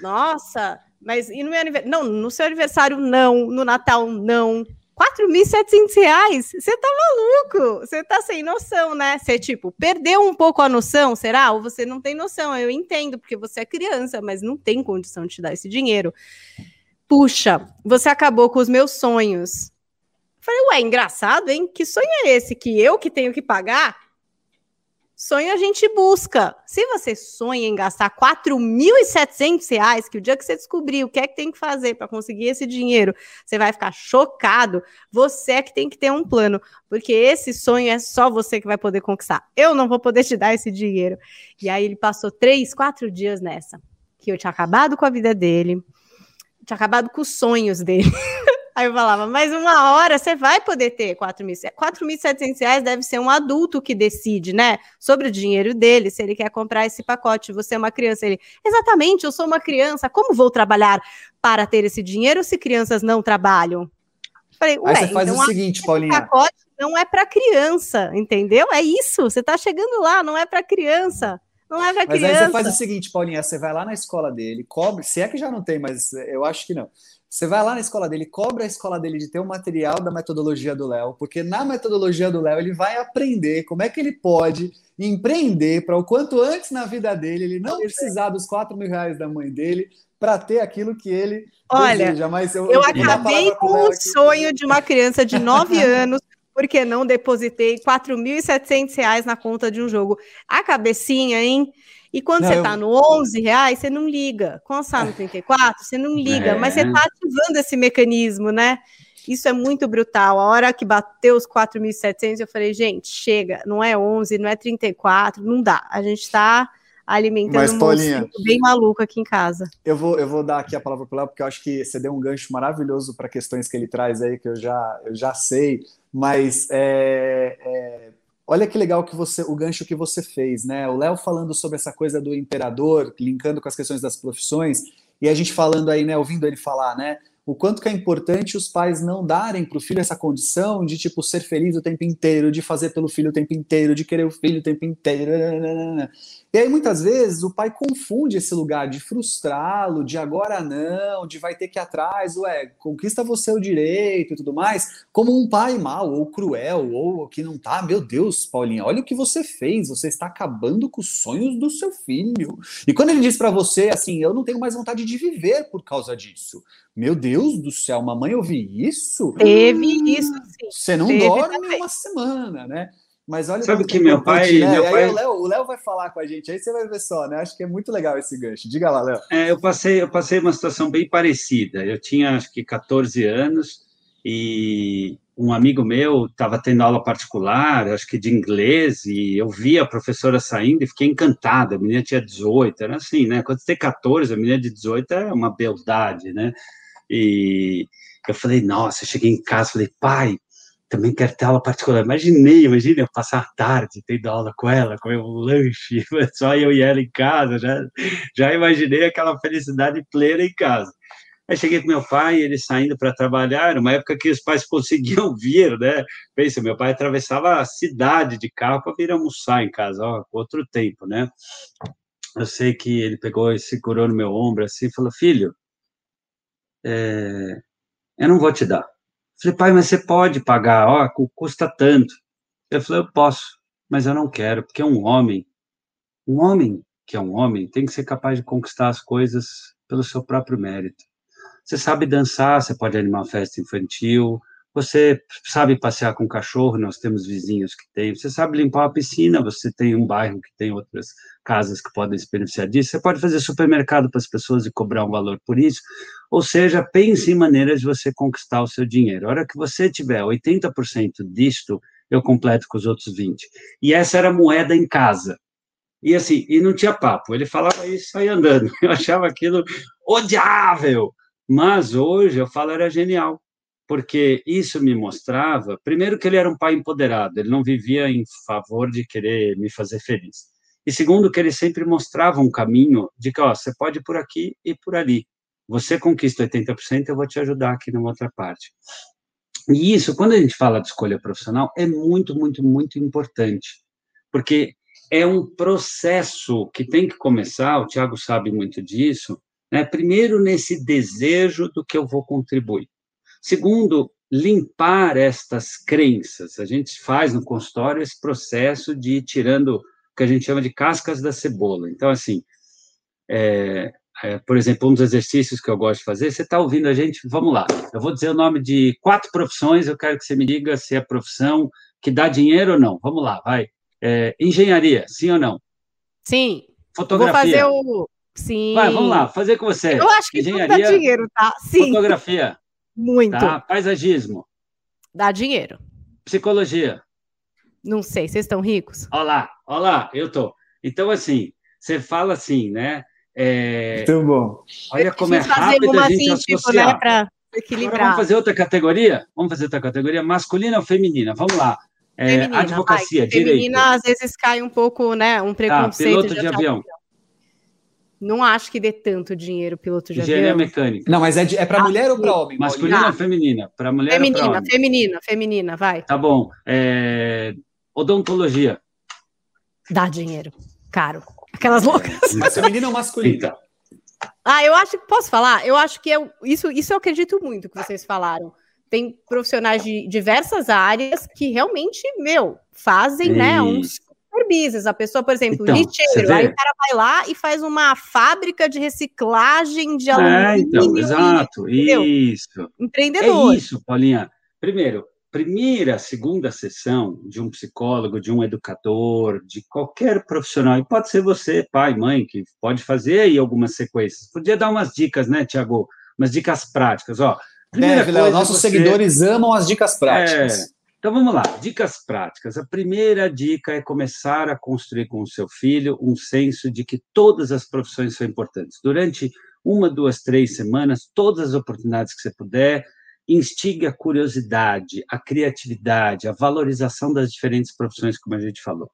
Nossa, mas e no meu aniversário? Não, no seu aniversário não, no Natal não. 4.700 reais? Você tá maluco? Você tá sem noção, né? Você, tipo, perdeu um pouco a noção, será? Ou você não tem noção? Eu entendo, porque você é criança, mas não tem condição de te dar esse dinheiro. Puxa, você acabou com os meus sonhos. Falei, ué, engraçado, hein? Que sonho é esse? Que eu que tenho que pagar? Sonho a gente busca. Se você sonha em gastar 4.700 reais, que o dia que você descobrir o que é que tem que fazer para conseguir esse dinheiro, você vai ficar chocado, você é que tem que ter um plano, porque esse sonho é só você que vai poder conquistar. Eu não vou poder te dar esse dinheiro. E aí ele passou três, quatro dias nessa, que eu tinha acabado com a vida dele, tinha acabado com os sonhos dele. *laughs* Aí eu falava, mas uma hora você vai poder ter 4.700 reais deve ser um adulto que decide, né? Sobre o dinheiro dele, se ele quer comprar esse pacote. Você é uma criança. Ele, exatamente, eu sou uma criança. Como vou trabalhar para ter esse dinheiro se crianças não trabalham? Falei, Aí você faz então, o seguinte, Paulinha. pacote não é para criança, entendeu? É isso. Você está chegando lá, não é para criança. Não é para criança. Mas aí você faz o seguinte, Paulinha, você vai lá na escola dele, cobre, se é que já não tem, mas eu acho que não. Você vai lá na escola dele, cobra a escola dele de ter o um material da metodologia do Léo, porque na metodologia do Léo ele vai aprender como é que ele pode empreender para o quanto antes na vida dele ele não precisar dos 4 mil reais da mãe dele para ter aquilo que ele Olha, deseja. Mas eu, eu, eu acabei com o sonho de uma criança de 9 *laughs* anos porque não depositei 4.700 reais na conta de um jogo. A cabecinha, hein? E quando não, você está eu... no 11 reais, você não liga. Quando está no 34, você não liga. É. Mas você está ativando esse mecanismo, né? Isso é muito brutal. A hora que bateu os 4.700, eu falei, gente, chega. Não é 11, não é 34, não dá. A gente está alimentando Mas, Paulinha, um bem maluco aqui em casa. Eu vou, eu vou dar aqui a palavra para o Léo, porque eu acho que você deu um gancho maravilhoso para questões que ele traz aí, que eu já, eu já sei. Mas é, é, olha que legal que você, o gancho que você fez, né? O Léo falando sobre essa coisa do imperador, linkando com as questões das profissões, e a gente falando aí, né? Ouvindo ele falar, né? o quanto que é importante os pais não darem para o filho essa condição de tipo ser feliz o tempo inteiro, de fazer pelo filho o tempo inteiro, de querer o filho o tempo inteiro. E aí muitas vezes o pai confunde esse lugar de frustrá-lo, de agora não, de vai ter que ir atrás, ué, conquista você o direito e tudo mais, como um pai mau ou cruel ou que não tá, meu Deus, Paulinha, olha o que você fez, você está acabando com os sonhos do seu filho. E quando ele diz para você assim, eu não tenho mais vontade de viver por causa disso. Meu Deus do céu, mamãe ouvi isso? Teve isso, sim. Você não Teve dorme também. uma semana, né? Mas olha Sabe que meu pai, né? meu pai... o Léo vai falar com a gente, aí você vai ver só, né? Acho que é muito legal esse gancho. Diga lá, Léo. É, eu passei, eu passei uma situação bem parecida. Eu tinha acho que 14 anos e um amigo meu estava tendo aula particular, acho que de inglês, e eu vi a professora saindo e fiquei encantada. A menina tinha 18, era assim, né? Quando você tem 14, a menina de 18 é uma beldade, né? E eu falei, nossa, eu cheguei em casa, falei, pai, também quero ter aula particular. Imaginei, imagina eu passar a tarde tendo aula com ela, comer um lanche, *laughs* só eu e ela em casa, já, já imaginei aquela felicidade plena em casa. Aí cheguei com meu pai, ele saindo para trabalhar, uma época que os pais *laughs* conseguiam vir, né? Pensa, meu pai atravessava a cidade de carro para vir almoçar em casa, ó, outro tempo, né? Eu sei que ele pegou e segurou no meu ombro assim e falou: Filho, é, eu não vou te dar. Falei, pai, mas você pode pagar, ó, custa tanto. Ele falou, eu posso, mas eu não quero, porque é um homem, um homem que é um homem tem que ser capaz de conquistar as coisas pelo seu próprio mérito. Você sabe dançar, você pode animar uma festa infantil, você sabe passear com cachorro, nós temos vizinhos que têm. Você sabe limpar a piscina, você tem um bairro que tem outras casas que podem se beneficiar disso. Você pode fazer supermercado para as pessoas e cobrar um valor por isso. Ou seja, pense em maneiras de você conquistar o seu dinheiro. A hora que você tiver 80% disto, eu completo com os outros 20%. E essa era a moeda em casa. E assim, e não tinha papo. Ele falava isso e andando. *laughs* Eu achava aquilo odiável. Mas hoje eu falo era genial porque isso me mostrava, primeiro, que ele era um pai empoderado, ele não vivia em favor de querer me fazer feliz. E segundo, que ele sempre mostrava um caminho de que, ó, você pode ir por aqui e por ali. Você conquista 80%, eu vou te ajudar aqui na outra parte. E isso, quando a gente fala de escolha profissional, é muito, muito, muito importante, porque é um processo que tem que começar, o Tiago sabe muito disso, né? primeiro nesse desejo do que eu vou contribuir. Segundo, limpar estas crenças. A gente faz no consultório esse processo de ir tirando o que a gente chama de cascas da cebola. Então, assim, é, é, por exemplo, um dos exercícios que eu gosto de fazer, você está ouvindo a gente, vamos lá, eu vou dizer o nome de quatro profissões, eu quero que você me diga se é profissão que dá dinheiro ou não. Vamos lá, vai. É, engenharia, sim ou não? Sim. Fotografia. Vou fazer o... Sim. Vai, vamos lá, fazer com você. Eu acho que engenharia, dá dinheiro, tá? Sim. Fotografia. Muito. Tá? Paisagismo. Dá dinheiro. Psicologia. Não sei, vocês estão ricos? Olha lá, olha lá, eu tô. Então, assim, você fala assim, né? É... Muito bom. Olha como é rápido a gente assim, associar. Tipo, né, pra... equilibrar. vamos fazer outra categoria? Vamos fazer outra categoria, masculina ou feminina? Vamos lá. É, feminina, advocacia, vai. direito. Feminina, às vezes, cai um pouco, né, um preconceito. Ah, piloto de, de avião. Não acho que dê tanto dinheiro piloto de Engenharia avião. mecânica. Não, mas é, é para mulher ou para homem? Masculina ah. ou feminina? Para mulher feminina, ou para homem? Feminina, feminina, vai. Tá bom. É... Odontologia. Dá dinheiro. Caro. Aquelas loucas. Mas feminina ou masculina? Então. Ah, eu acho que posso falar? Eu acho que eu, isso, isso eu acredito muito que vocês falaram. Tem profissionais de diversas áreas que realmente, meu, fazem, isso. né, uns super business. A pessoa, por exemplo, então, lixeiro, aí o cara vai lá e faz uma fábrica de reciclagem de alumínio. É, então, exato, e, isso. Empreendedor. É isso, Paulinha. Primeiro, primeira, segunda sessão de um psicólogo, de um educador, de qualquer profissional, e pode ser você, pai, mãe, que pode fazer aí algumas sequências. Podia dar umas dicas, né, Tiago? Umas dicas práticas, ó. Deve, Léo, nossos você... seguidores amam as dicas práticas. É, então vamos lá, dicas práticas. A primeira dica é começar a construir com o seu filho um senso de que todas as profissões são importantes. Durante uma, duas, três semanas, todas as oportunidades que você puder, instigue a curiosidade, a criatividade, a valorização das diferentes profissões, como a gente falou.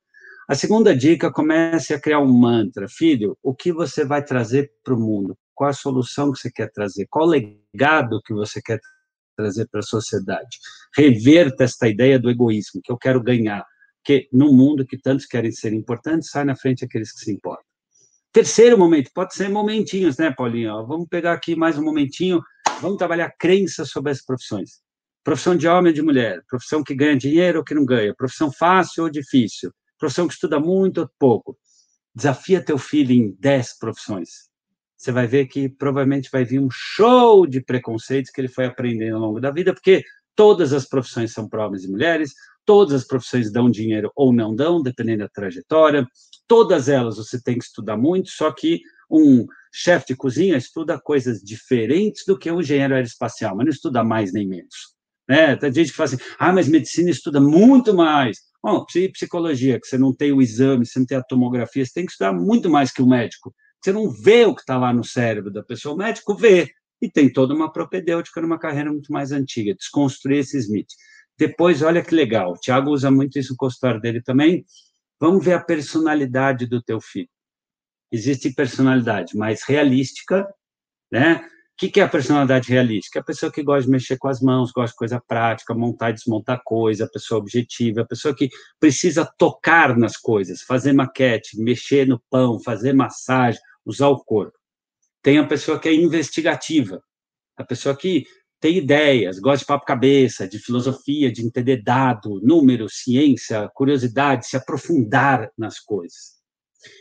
A segunda dica, comece a criar um mantra. Filho, o que você vai trazer para o mundo? Qual a solução que você quer trazer? Qual o legado que você quer trazer para a sociedade? Reverta esta ideia do egoísmo, que eu quero ganhar, que no mundo que tantos querem ser importantes, sai na frente aqueles que se importam. Terceiro momento, pode ser momentinhos, né, Paulinho? Vamos pegar aqui mais um momentinho Vamos trabalhar crenças sobre as profissões. Profissão de homem ou de mulher, profissão que ganha dinheiro ou que não ganha, profissão fácil ou difícil, profissão que estuda muito ou pouco. Desafia teu filho em 10 profissões. Você vai ver que provavelmente vai vir um show de preconceitos que ele foi aprendendo ao longo da vida, porque todas as profissões são para homens e mulheres, todas as profissões dão dinheiro ou não dão, dependendo da trajetória, todas elas você tem que estudar muito, só que um chefe de cozinha estuda coisas diferentes do que um engenheiro aeroespacial, mas não estuda mais nem menos. Né? Tem gente que fala assim, ah, mas medicina estuda muito mais. Bom, psicologia, que você não tem o exame, você não tem a tomografia, você tem que estudar muito mais que o médico. Você não vê o que está lá no cérebro da pessoa, o médico vê. E tem toda uma propedêutica numa carreira muito mais antiga, desconstruir esses mitos. Depois, olha que legal, o Tiago usa muito isso no consultório dele também. Vamos ver a personalidade do teu filho existe personalidade mais realística, né? O que, que é a personalidade realística? É a pessoa que gosta de mexer com as mãos, gosta de coisa prática, montar e desmontar coisa, a pessoa objetiva, a pessoa que precisa tocar nas coisas, fazer maquete, mexer no pão, fazer massagem, usar o corpo. Tem a pessoa que é investigativa, a pessoa que tem ideias, gosta de papo cabeça, de filosofia, de entender dado, número, ciência, curiosidade, se aprofundar nas coisas.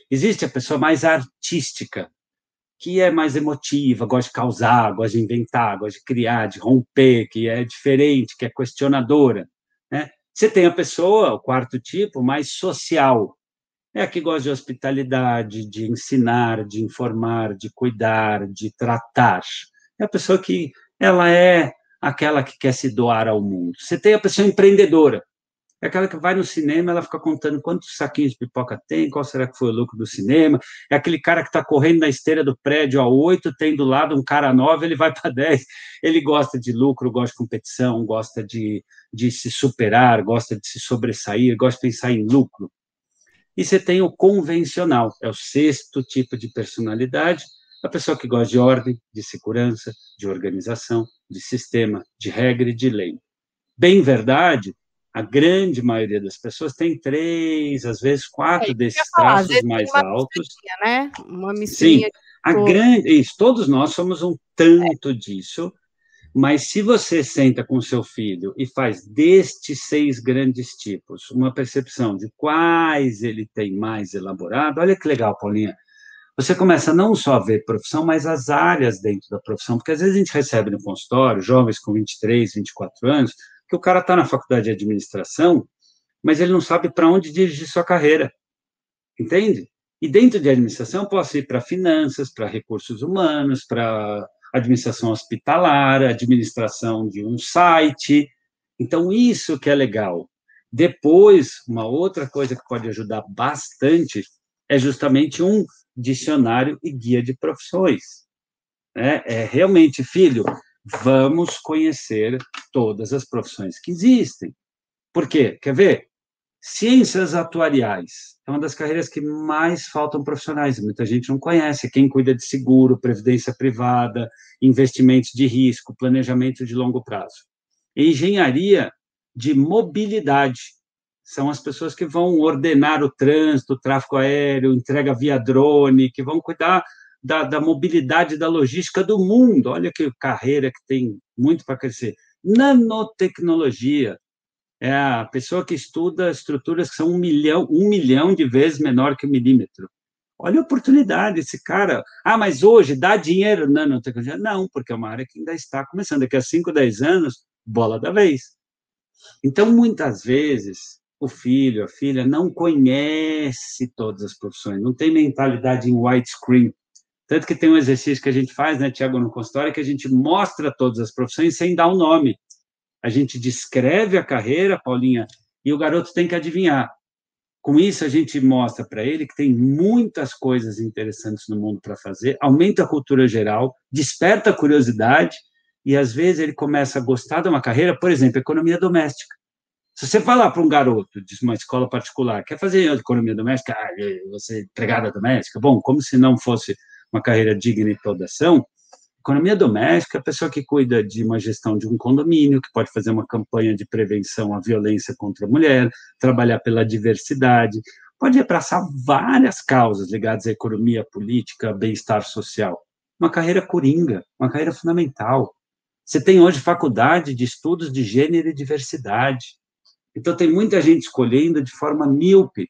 Existe a pessoa mais artística, que é mais emotiva, gosta de causar, gosta de inventar, gosta de criar, de romper, que é diferente, que é questionadora. Né? Você tem a pessoa, o quarto tipo, mais social. É a que gosta de hospitalidade, de ensinar, de informar, de cuidar, de tratar. É a pessoa que ela é aquela que quer se doar ao mundo. Você tem a pessoa empreendedora, é aquela que vai no cinema, ela fica contando quantos saquinhos de pipoca tem, qual será que foi o lucro do cinema. É aquele cara que está correndo na esteira do prédio a oito, tem do lado um cara nove, ele vai *laughs* para dez. Ele gosta de lucro, gosta de competição, gosta de, de se superar, gosta de se sobressair, gosta de pensar em lucro. E você tem o convencional, é o sexto tipo de personalidade, a pessoa que gosta de ordem, de segurança, de organização, de sistema, de regra e de lei. Bem verdade, a grande maioria das pessoas tem três, às vezes quatro é, desses falar, traços mais altos. Né? Uma Sim, a grande, isso, todos nós somos um tanto é. disso, mas se você senta com seu filho e faz destes seis grandes tipos uma percepção de quais ele tem mais elaborado, olha que legal, Paulinha. Você começa não só a ver profissão, mas as áreas dentro da profissão, porque às vezes a gente recebe no consultório jovens com 23, 24 anos, que o cara está na faculdade de administração, mas ele não sabe para onde dirigir sua carreira. Entende? E dentro de administração, posso ir para finanças, para recursos humanos, para administração hospitalar, administração de um site. Então, isso que é legal. Depois, uma outra coisa que pode ajudar bastante é justamente um dicionário e guia de profissões. É, é realmente, filho, vamos conhecer todas as profissões que existem. Por quê? Quer ver? Ciências atuariais é uma das carreiras que mais faltam profissionais, muita gente não conhece. Quem cuida de seguro, previdência privada, investimentos de risco, planejamento de longo prazo. Engenharia de mobilidade são as pessoas que vão ordenar o trânsito, o tráfego aéreo, entrega via drone, que vão cuidar da, da mobilidade da logística do mundo. Olha que carreira que tem muito para crescer. Nanotecnologia, é a pessoa que estuda estruturas que são um milhão, um milhão de vezes menor que o um milímetro. Olha a oportunidade, esse cara. Ah, mas hoje dá dinheiro nanotecnologia? Não, porque é uma área que ainda está começando. Daqui a 5, 10 anos, bola da vez. Então, muitas vezes, o filho, a filha, não conhece todas as profissões, não tem mentalidade em widescreen. Tanto que tem um exercício que a gente faz, né, Tiago, no consultório, que a gente mostra todas as profissões sem dar o um nome a gente descreve a carreira, Paulinha, e o garoto tem que adivinhar. Com isso, a gente mostra para ele que tem muitas coisas interessantes no mundo para fazer, aumenta a cultura geral, desperta a curiosidade, e às vezes ele começa a gostar de uma carreira, por exemplo, economia doméstica. Se você falar para um garoto de uma escola particular, quer fazer economia doméstica, ah, você é empregada doméstica, bom, como se não fosse uma carreira digna de toda ação, Economia doméstica a pessoa que cuida de uma gestão de um condomínio, que pode fazer uma campanha de prevenção à violência contra a mulher, trabalhar pela diversidade, pode abraçar várias causas ligadas à economia, política, bem-estar social. Uma carreira coringa, uma carreira fundamental. Você tem hoje faculdade de estudos de gênero e diversidade. Então, tem muita gente escolhendo de forma míope.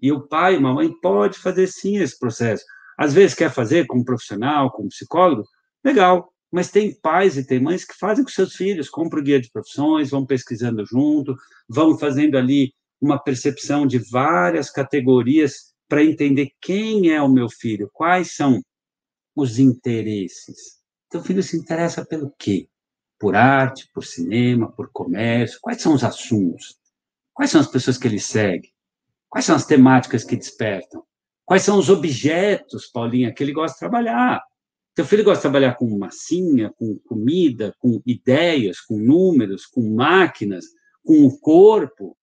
E o pai e mamãe pode fazer sim esse processo. Às vezes quer fazer como profissional, como psicólogo, Legal, mas tem pais e tem mães que fazem com seus filhos, compram o guia de profissões, vão pesquisando junto, vão fazendo ali uma percepção de várias categorias para entender quem é o meu filho, quais são os interesses. Então, o filho se interessa pelo quê? Por arte, por cinema, por comércio? Quais são os assuntos? Quais são as pessoas que ele segue? Quais são as temáticas que despertam? Quais são os objetos, Paulinha, que ele gosta de trabalhar? Teu filho gosta de trabalhar com massinha, com comida, com ideias, com números, com máquinas, com o corpo.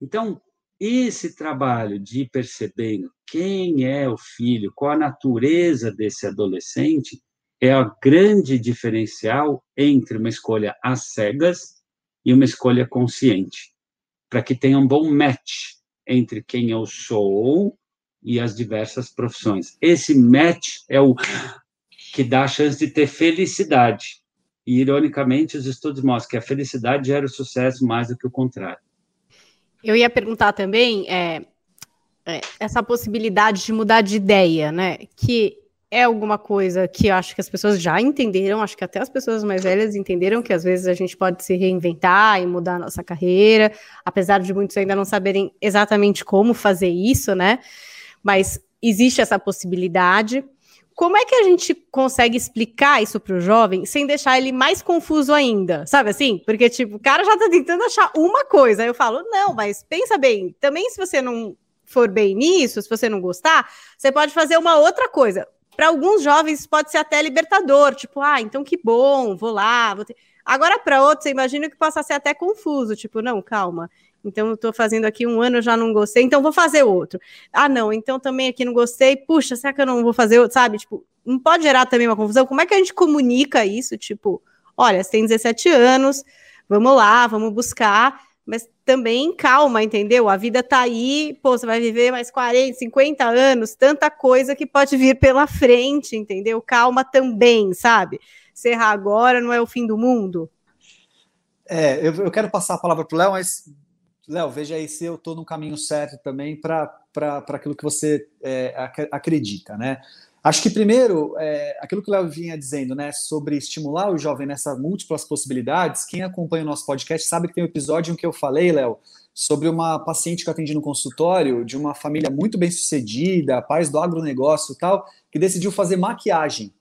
Então, esse trabalho de ir percebendo quem é o filho, qual a natureza desse adolescente, é o grande diferencial entre uma escolha às cegas e uma escolha consciente, para que tenha um bom match entre quem eu sou e as diversas profissões. Esse match é o que dá a chance de ter felicidade. E, ironicamente, os estudos mostram que a felicidade gera o sucesso mais do que o contrário. Eu ia perguntar também é, é, essa possibilidade de mudar de ideia, né? Que é alguma coisa que eu acho que as pessoas já entenderam, acho que até as pessoas mais velhas entenderam que às vezes a gente pode se reinventar e mudar a nossa carreira, apesar de muitos ainda não saberem exatamente como fazer isso, né? Mas existe essa possibilidade como é que a gente consegue explicar isso para o jovem sem deixar ele mais confuso ainda? Sabe assim? Porque, tipo, o cara já está tentando achar uma coisa. Aí eu falo, não, mas pensa bem, também se você não for bem nisso, se você não gostar, você pode fazer uma outra coisa. Para alguns jovens pode ser até libertador, tipo, ah, então que bom, vou lá. Vou. Agora, para outros, você imagina que possa ser até confuso, tipo, não, calma. Então, eu estou fazendo aqui um ano, eu já não gostei, então vou fazer outro. Ah, não, então também aqui não gostei, puxa, será que eu não vou fazer outro? Sabe? Tipo, não pode gerar também uma confusão. Como é que a gente comunica isso? Tipo, olha, você tem 17 anos, vamos lá, vamos buscar, mas também calma, entendeu? A vida tá aí, pô, você vai viver mais 40, 50 anos, tanta coisa que pode vir pela frente, entendeu? Calma também, sabe? Serrar agora não é o fim do mundo. É, eu, eu quero passar a palavra para o Léo, mas Léo, veja aí se eu estou no caminho certo também para aquilo que você é, acredita, né? Acho que primeiro, é, aquilo que o Léo vinha dizendo, né, sobre estimular o jovem nessas múltiplas possibilidades, quem acompanha o nosso podcast sabe que tem um episódio em que eu falei, Léo, sobre uma paciente que eu atendi no consultório, de uma família muito bem sucedida, pais do agronegócio e tal, que decidiu fazer maquiagem.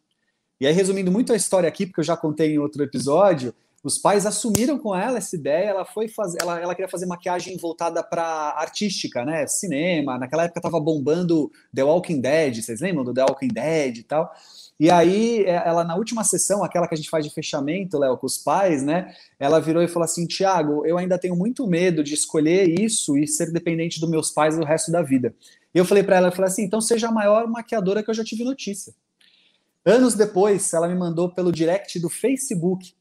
E aí, resumindo muito a história aqui, porque eu já contei em outro episódio, os pais assumiram com ela essa ideia, ela foi fazer, ela, ela queria fazer maquiagem voltada para artística, né? Cinema. Naquela época estava bombando The Walking Dead, vocês lembram do The Walking Dead e tal? E aí, é, ela na última sessão, aquela que a gente faz de fechamento, Léo, com os pais, né? Ela virou e falou assim: Tiago, eu ainda tenho muito medo de escolher isso e ser dependente dos meus pais o resto da vida. E eu falei para ela, eu falei assim: então seja a maior maquiadora que eu já tive notícia. Anos depois, ela me mandou pelo direct do Facebook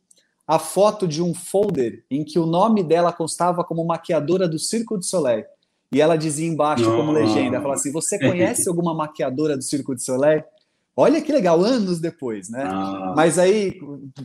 a foto de um folder em que o nome dela constava como maquiadora do Circo de Soleil. E ela dizia embaixo como legenda, ela assim: "Você conhece alguma maquiadora do Circo de Soleil?" Olha que legal, anos depois, né? Ah. Mas aí,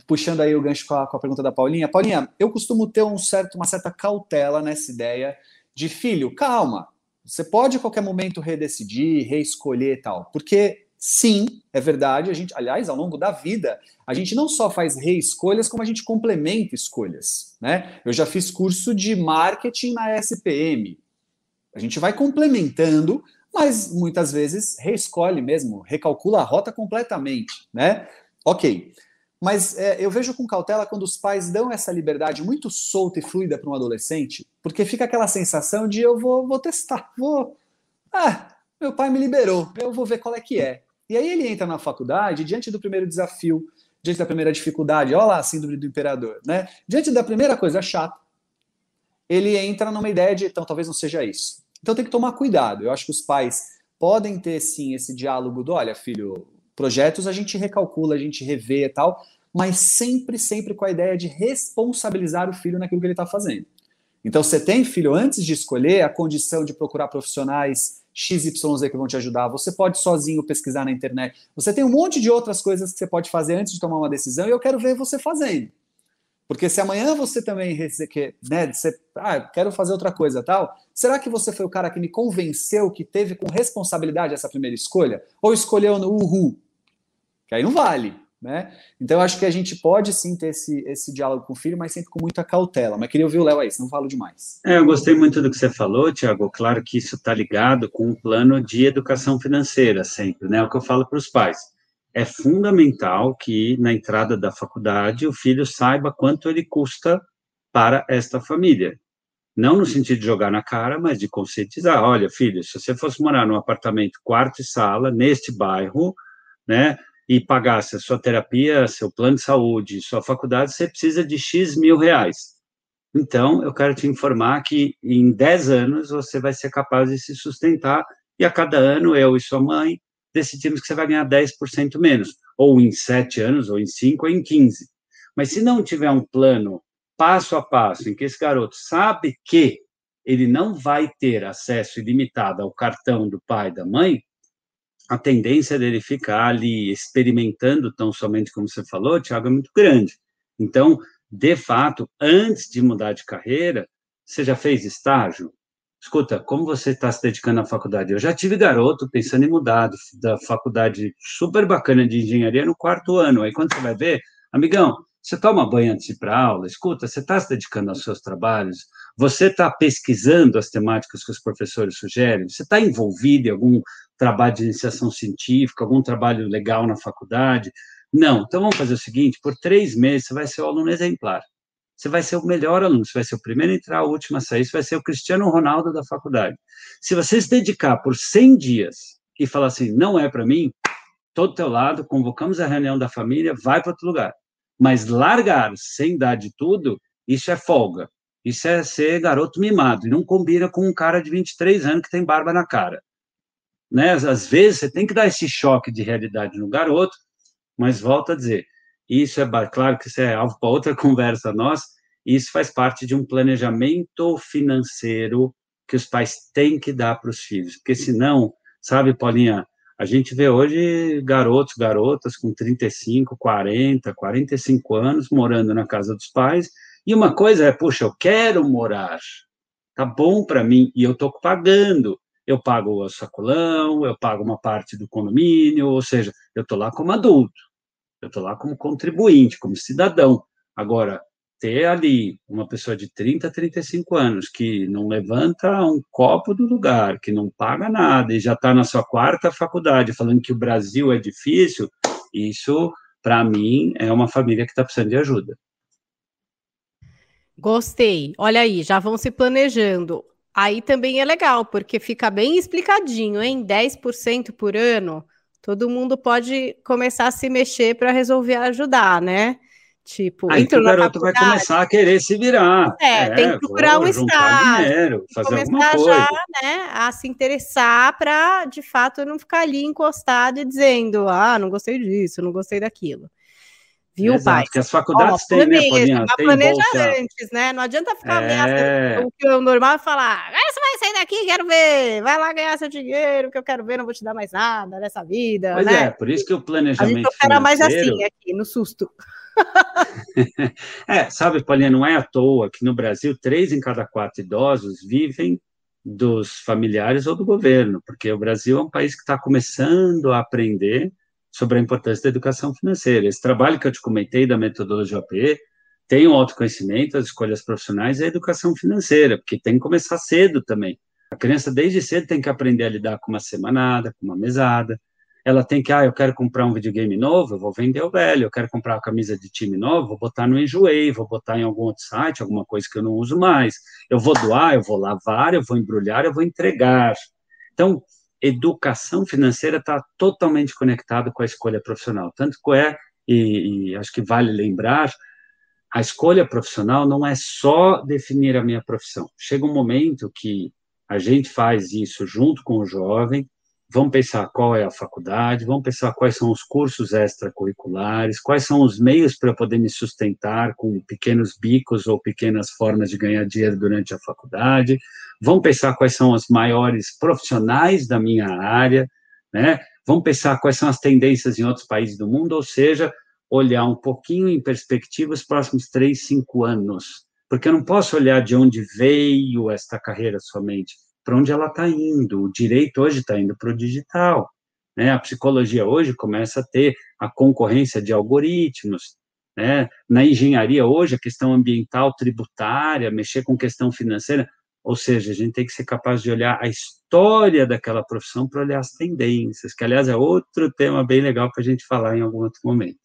puxando aí o gancho com a, com a, pergunta da Paulinha, Paulinha, eu costumo ter um certo, uma certa cautela nessa ideia de filho, calma, você pode a qualquer momento redecidir, reescolher e tal, porque sim, é verdade, a gente, aliás, ao longo da vida, a gente não só faz reescolhas, como a gente complementa escolhas, né? Eu já fiz curso de marketing na SPM. A gente vai complementando mas muitas vezes reescolhe mesmo, recalcula a rota completamente, né? Ok. Mas é, eu vejo com cautela quando os pais dão essa liberdade muito solta e fluida para um adolescente, porque fica aquela sensação de eu vou, vou testar, vou. Ah, meu pai me liberou, eu vou ver qual é que é. E aí ele entra na faculdade, diante do primeiro desafio, diante da primeira dificuldade, olha lá a síndrome do imperador, né? Diante da primeira coisa chata, ele entra numa ideia de, então, talvez não seja isso. Então tem que tomar cuidado. Eu acho que os pais podem ter sim esse diálogo do, olha, filho, projetos a gente recalcula, a gente revê e tal, mas sempre, sempre com a ideia de responsabilizar o filho naquilo que ele está fazendo. Então, você tem, filho, antes de escolher a condição de procurar profissionais XYZ que vão te ajudar, você pode sozinho pesquisar na internet, você tem um monte de outras coisas que você pode fazer antes de tomar uma decisão e eu quero ver você fazendo. Porque se amanhã você também quer, né, você, ah, quero fazer outra coisa tal, será que você foi o cara que me convenceu, que teve com responsabilidade essa primeira escolha? Ou escolheu no uhul? Que aí não vale, né? Então acho que a gente pode sim ter esse, esse diálogo com o filho, mas sempre com muita cautela. Mas queria ouvir o Léo aí, não falo demais. É, eu gostei muito do que você falou, Tiago. Claro que isso está ligado com um plano de educação financeira sempre, né? É o que eu falo para os pais é fundamental que na entrada da faculdade o filho saiba quanto ele custa para esta família. Não no sentido de jogar na cara, mas de conscientizar. Olha, filho, se você fosse morar num apartamento quarto e sala neste bairro, né, e pagasse a sua terapia, seu plano de saúde, sua faculdade, você precisa de X mil reais. Então, eu quero te informar que em 10 anos você vai ser capaz de se sustentar e a cada ano eu e sua mãe decidimos que você vai ganhar 10% menos, ou em 7 anos, ou em 5, ou em 15. Mas se não tiver um plano passo a passo, em que esse garoto sabe que ele não vai ter acesso ilimitado ao cartão do pai e da mãe, a tendência dele ficar ali experimentando tão somente como você falou, Tiago, é muito grande. Então, de fato, antes de mudar de carreira, você já fez estágio? escuta, como você está se dedicando à faculdade? Eu já tive garoto pensando em mudar da faculdade super bacana de engenharia no quarto ano. Aí quando você vai ver, amigão, você toma banho antes de ir para aula, escuta, você está se dedicando aos seus trabalhos, você está pesquisando as temáticas que os professores sugerem, você está envolvido em algum trabalho de iniciação científica, algum trabalho legal na faculdade? Não, então vamos fazer o seguinte: por três meses você vai ser o aluno exemplar você vai ser o melhor aluno, você vai ser o primeiro a entrar, o último a sair, você vai ser o Cristiano Ronaldo da faculdade. Se você se dedicar por 100 dias e falar assim, não é para mim, todo teu lado, convocamos a reunião da família, vai para outro lugar. Mas largar sem dar de tudo, isso é folga. Isso é ser garoto mimado, e não combina com um cara de 23 anos que tem barba na cara. Né? Às vezes você tem que dar esse choque de realidade no garoto, mas volto a dizer, isso é claro que isso é alvo para outra *laughs* conversa nossa. Isso faz parte de um planejamento financeiro que os pais têm que dar para os filhos, porque senão, sabe, Paulinha, a gente vê hoje garotos, garotas com 35, 40, 45 anos morando na casa dos pais, e uma coisa é, puxa, eu quero morar, tá bom para mim, e eu estou pagando. Eu pago o sacolão, eu pago uma parte do condomínio, ou seja, eu estou lá como adulto. Eu estou lá como contribuinte, como cidadão. Agora, ter ali uma pessoa de 30, 35 anos que não levanta um copo do lugar, que não paga nada e já está na sua quarta faculdade falando que o Brasil é difícil, isso, para mim, é uma família que está precisando de ajuda. Gostei. Olha aí, já vão se planejando. Aí também é legal, porque fica bem explicadinho, hein? 10% por ano todo mundo pode começar a se mexer para resolver ajudar, né? Tipo, Aí o garoto vai começar a querer se virar. É, é tem que procurar um estágio. Dinheiro, fazer começar já né, a se interessar para, de fato, não ficar ali encostado e dizendo, ah, não gostei disso, não gostei daquilo. Viu, Exato, pai? Porque as faculdades têm, né, Paulinha? Tem planeja bolsa. antes, né? Não adianta ficar é... o que o normal é falar, agora você vai sair daqui, quero ver, vai lá ganhar seu dinheiro, que eu quero ver, não vou te dar mais nada nessa vida, pois né? é, por isso que o planejamento A gente opera mais assim aqui, no susto. *laughs* é, sabe, Paulinha, não é à toa que no Brasil, três em cada quatro idosos vivem dos familiares ou do governo, porque o Brasil é um país que está começando a aprender sobre a importância da educação financeira. Esse trabalho que eu te comentei da metodologia OP tem o autoconhecimento, as escolhas profissionais e a educação financeira, porque tem que começar cedo também. A criança, desde cedo, tem que aprender a lidar com uma semanada, com uma mesada, ela tem que, ah, eu quero comprar um videogame novo, eu vou vender o velho, eu quero comprar uma camisa de time novo, vou botar no Enjoei, vou botar em algum outro site, alguma coisa que eu não uso mais. Eu vou doar, eu vou lavar, eu vou embrulhar, eu vou entregar. Então, educação financeira está totalmente conectada com a escolha profissional. Tanto que é, e, e acho que vale lembrar, a escolha profissional não é só definir a minha profissão. Chega um momento que a gente faz isso junto com o jovem, vamos pensar qual é a faculdade, vamos pensar quais são os cursos extracurriculares, quais são os meios para eu poder me sustentar com pequenos bicos ou pequenas formas de ganhar dinheiro durante a faculdade, vamos pensar quais são os maiores profissionais da minha área, né? Vamos pensar quais são as tendências em outros países do mundo, ou seja, olhar um pouquinho em perspectiva os próximos três, cinco anos, porque eu não posso olhar de onde veio esta carreira somente, para onde ela está indo. O direito hoje está indo para o digital. Né? A psicologia hoje começa a ter a concorrência de algoritmos. Né? Na engenharia hoje, a questão ambiental, tributária, mexer com questão financeira. Ou seja, a gente tem que ser capaz de olhar a história daquela profissão para olhar as tendências, que, aliás, é outro tema bem legal para a gente falar em algum outro momento.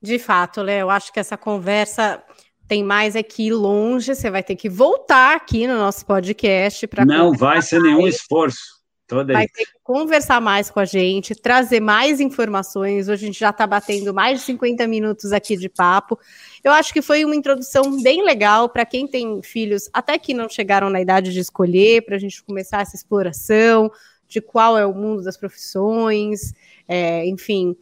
De fato, Léo, acho que essa conversa tem mais aqui é longe, você vai ter que voltar aqui no nosso podcast para Não vai ser mais. nenhum esforço. Toda vai ter que conversar mais com a gente, trazer mais informações. Hoje a gente já está batendo mais de 50 minutos aqui de papo. Eu acho que foi uma introdução bem legal para quem tem filhos, até que não chegaram na idade de escolher, para a gente começar essa exploração de qual é o mundo das profissões, é, enfim,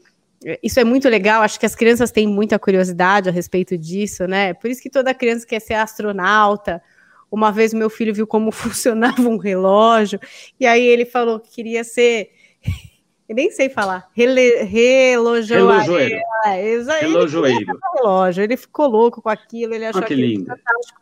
isso é muito legal, acho que as crianças têm muita curiosidade a respeito disso, né? Por isso que toda criança quer ser astronauta. Uma vez meu filho viu como *laughs* funcionava um relógio, e aí ele falou que queria ser. *laughs* Eu nem sei falar. Rele, relojoeiro. Relojoeiro. É, relojoeiro. Relógio. Ele ficou louco com aquilo, ele achou oh, que lindo. fantástico.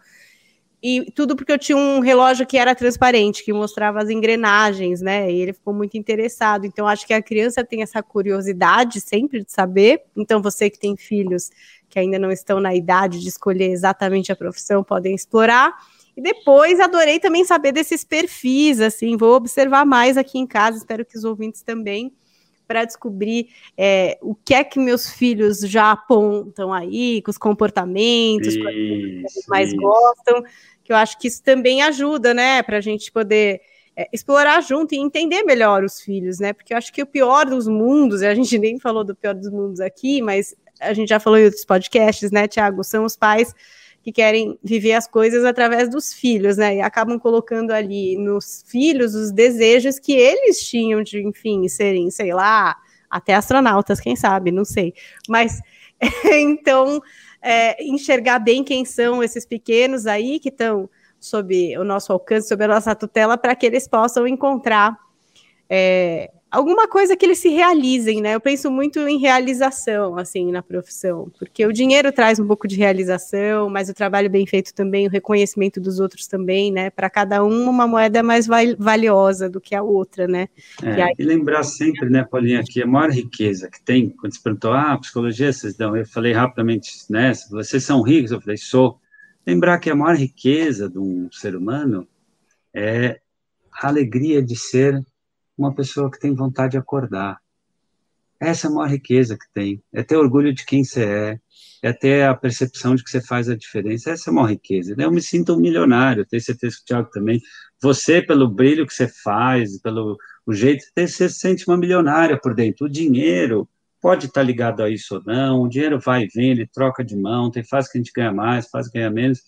E tudo porque eu tinha um relógio que era transparente, que mostrava as engrenagens, né? E ele ficou muito interessado. Então, acho que a criança tem essa curiosidade sempre de saber. Então, você que tem filhos que ainda não estão na idade de escolher exatamente a profissão, podem explorar. E depois adorei também saber desses perfis, assim, vou observar mais aqui em casa, espero que os ouvintes também, para descobrir é, o que é que meus filhos já apontam aí, com os comportamentos, isso, que eles mais isso. gostam que eu acho que isso também ajuda, né, para a gente poder é, explorar junto e entender melhor os filhos, né? Porque eu acho que o pior dos mundos, e a gente *laughs* nem falou do pior dos mundos aqui, mas a gente já falou em outros podcasts, né, Tiago? São os pais que querem viver as coisas através dos filhos, né? E acabam colocando ali nos filhos os desejos que eles tinham de, enfim, serem, sei lá, até astronautas, quem sabe, não sei. Mas *laughs* então é, enxergar bem quem são esses pequenos aí que estão sob o nosso alcance, sob a nossa tutela, para que eles possam encontrar é, alguma coisa que eles se realizem, né? Eu penso muito em realização, assim, na profissão, porque o dinheiro traz um pouco de realização, mas o trabalho bem feito também, o reconhecimento dos outros também, né? Para cada um, uma moeda é mais valiosa do que a outra, né? É, e, aí... e, lembrar sempre, né, Paulinha, que a maior riqueza que tem, quando você perguntou, ah, psicologia, vocês dão, eu falei rapidamente, né, vocês são ricos, eu falei, sou. Lembrar que a maior riqueza de um ser humano é a alegria de ser uma pessoa que tem vontade de acordar. Essa é a maior riqueza que tem. É ter orgulho de quem você é, é ter a percepção de que você faz a diferença. Essa é a maior riqueza. Eu me sinto um milionário, tenho certeza que o Thiago também. Você, pelo brilho que você faz, pelo O jeito você se sente uma milionária por dentro. O dinheiro pode estar ligado a isso ou não, o dinheiro vai e vem, ele troca de mão, tem fase que a gente ganha mais, fase que ganha menos,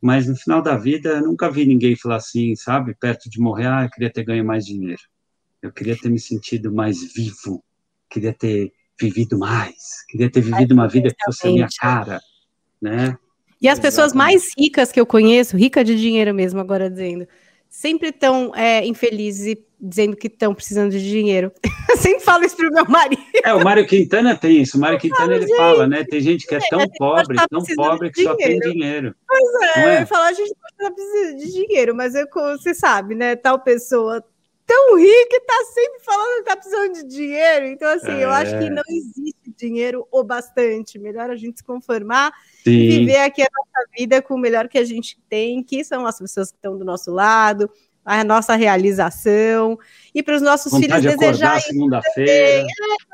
mas no final da vida, nunca vi ninguém falar assim, sabe, perto de morrer, ah, eu queria ter ganho mais dinheiro. Eu queria ter me sentido mais vivo, queria ter vivido mais, queria ter vivido uma vida que fosse a minha cara, né? E as pessoas mais ricas que eu conheço, rica de dinheiro mesmo, agora dizendo, sempre estão é, infelizes e dizendo que estão precisando de dinheiro. *laughs* Eu sempre falo isso pro meu marido. É, o Mário Quintana tem isso. O Mário Quintana ele fala, né? Tem gente que é tão pobre, tá tão pobre que só tem dinheiro. Pois é, é? eu falo, a gente não precisa de dinheiro, mas eu, você sabe, né? Tal pessoa tão rica e tá sempre falando que tá precisando de dinheiro. Então, assim, é. eu acho que é. não existe dinheiro o bastante. Melhor a gente se conformar Sim. e viver aqui a nossa vida com o melhor que a gente tem, que são as pessoas que estão do nosso lado, a nossa realização e para os nossos vontade filhos de desejar segunda-feira. É,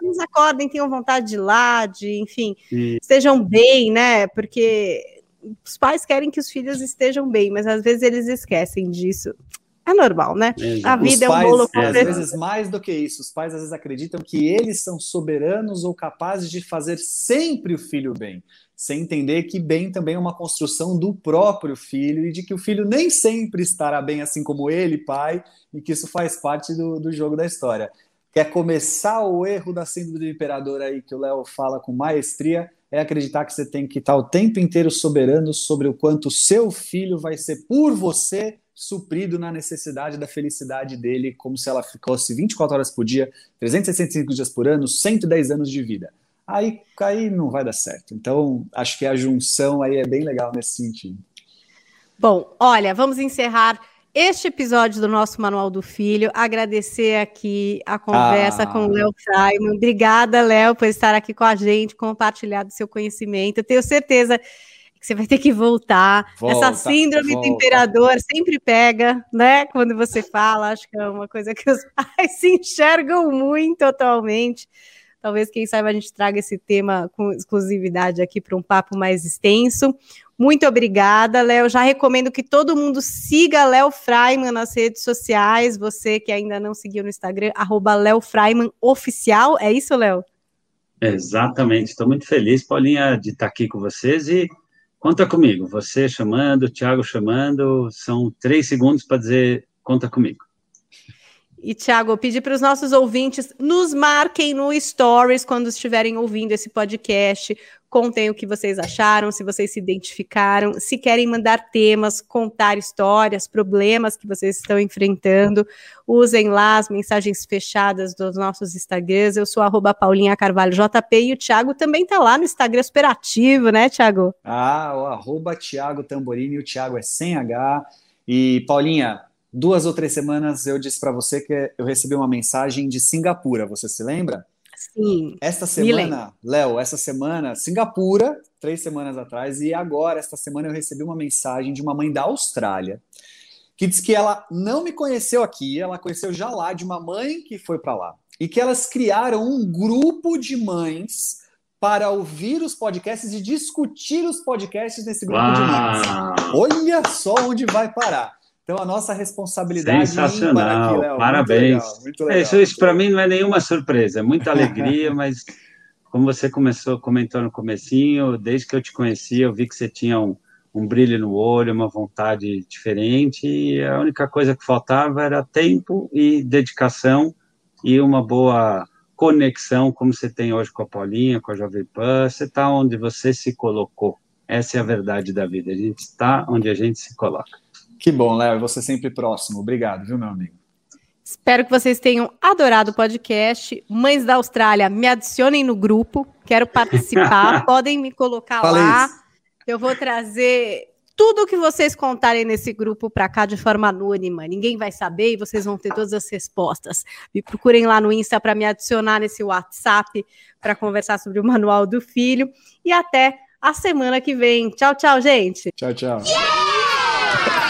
eles acordem, tenham vontade de ir lá, de, enfim, Sim. estejam bem, né? Porque os pais querem que os filhos estejam bem, mas às vezes eles esquecem disso. É normal, né? É, a vida é um bolo com Às vezes, mais do que isso, os pais às vezes acreditam que eles são soberanos ou capazes de fazer sempre o filho bem sem entender que bem também é uma construção do próprio filho e de que o filho nem sempre estará bem assim como ele, pai, e que isso faz parte do, do jogo da história. Quer começar o erro da síndrome do imperador aí que o Léo fala com maestria, é acreditar que você tem que estar o tempo inteiro soberano sobre o quanto o seu filho vai ser por você suprido na necessidade da felicidade dele, como se ela fosse 24 horas por dia, 365 dias por ano, 110 anos de vida aí, aí não vai dar certo. Então, acho que a junção aí é bem legal nesse sentido. Bom, olha, vamos encerrar este episódio do nosso Manual do Filho. Agradecer aqui a conversa ah. com o Léo Freiman. Obrigada, Léo, por estar aqui com a gente, compartilhar do seu conhecimento. Eu tenho certeza que você vai ter que voltar. Volta, Essa síndrome volta. do imperador sempre pega, né? Quando você fala, acho que é uma coisa que os *laughs* pais se enxergam muito atualmente. Talvez, quem sabe, a gente traga esse tema com exclusividade aqui para um papo mais extenso. Muito obrigada, Léo. Já recomendo que todo mundo siga Léo Freiman nas redes sociais. Você que ainda não seguiu no Instagram, arroba Léo Freiman Oficial. É isso, Léo? Exatamente. Estou muito feliz, Paulinha, de estar aqui com vocês e conta comigo. Você chamando, Thiago chamando, são três segundos para dizer conta comigo. E, Thiago, eu pedi para os nossos ouvintes nos marquem no Stories quando estiverem ouvindo esse podcast. Contem o que vocês acharam, se vocês se identificaram, se querem mandar temas, contar histórias, problemas que vocês estão enfrentando. Usem lá as mensagens fechadas dos nossos Instagrams. Eu sou arroba Paulinha Carvalho JP e o Thiago também está lá no Instagram superativo, né, Thiago? Ah, o arroba Thiago Tamborini, o Thiago é sem H. E, Paulinha, duas ou três semanas eu disse para você que eu recebi uma mensagem de Singapura, você se lembra? Sim. Esta semana, Léo, essa semana, Singapura, três semanas atrás, e agora, esta semana, eu recebi uma mensagem de uma mãe da Austrália que diz que ela não me conheceu aqui, ela conheceu já lá de uma mãe que foi para lá. E que elas criaram um grupo de mães para ouvir os podcasts e discutir os podcasts nesse grupo Uau. de mães. Olha só onde vai parar. Então, a nossa responsabilidade. Sensacional, aqui, parabéns. Muito legal, muito legal. Isso, isso para mim não é nenhuma surpresa, é muita alegria, *laughs* mas como você começou, comentou no comecinho, desde que eu te conheci, eu vi que você tinha um, um brilho no olho, uma vontade diferente, e a única coisa que faltava era tempo e dedicação e uma boa conexão, como você tem hoje com a Paulinha, com a Jovem Pan, você está onde você se colocou. Essa é a verdade da vida, a gente está onde a gente se coloca. Que bom, Léo, você sempre próximo. Obrigado, viu, meu amigo? Espero que vocês tenham adorado o podcast. Mães da Austrália, me adicionem no grupo. Quero participar. *laughs* Podem me colocar Falei lá. Isso. Eu vou trazer tudo que vocês contarem nesse grupo para cá de forma anônima. Ninguém vai saber e vocês vão ter todas as respostas. Me procurem lá no Insta para me adicionar nesse WhatsApp para conversar sobre o manual do filho. E até a semana que vem. Tchau, tchau, gente. Tchau, tchau. Yeah!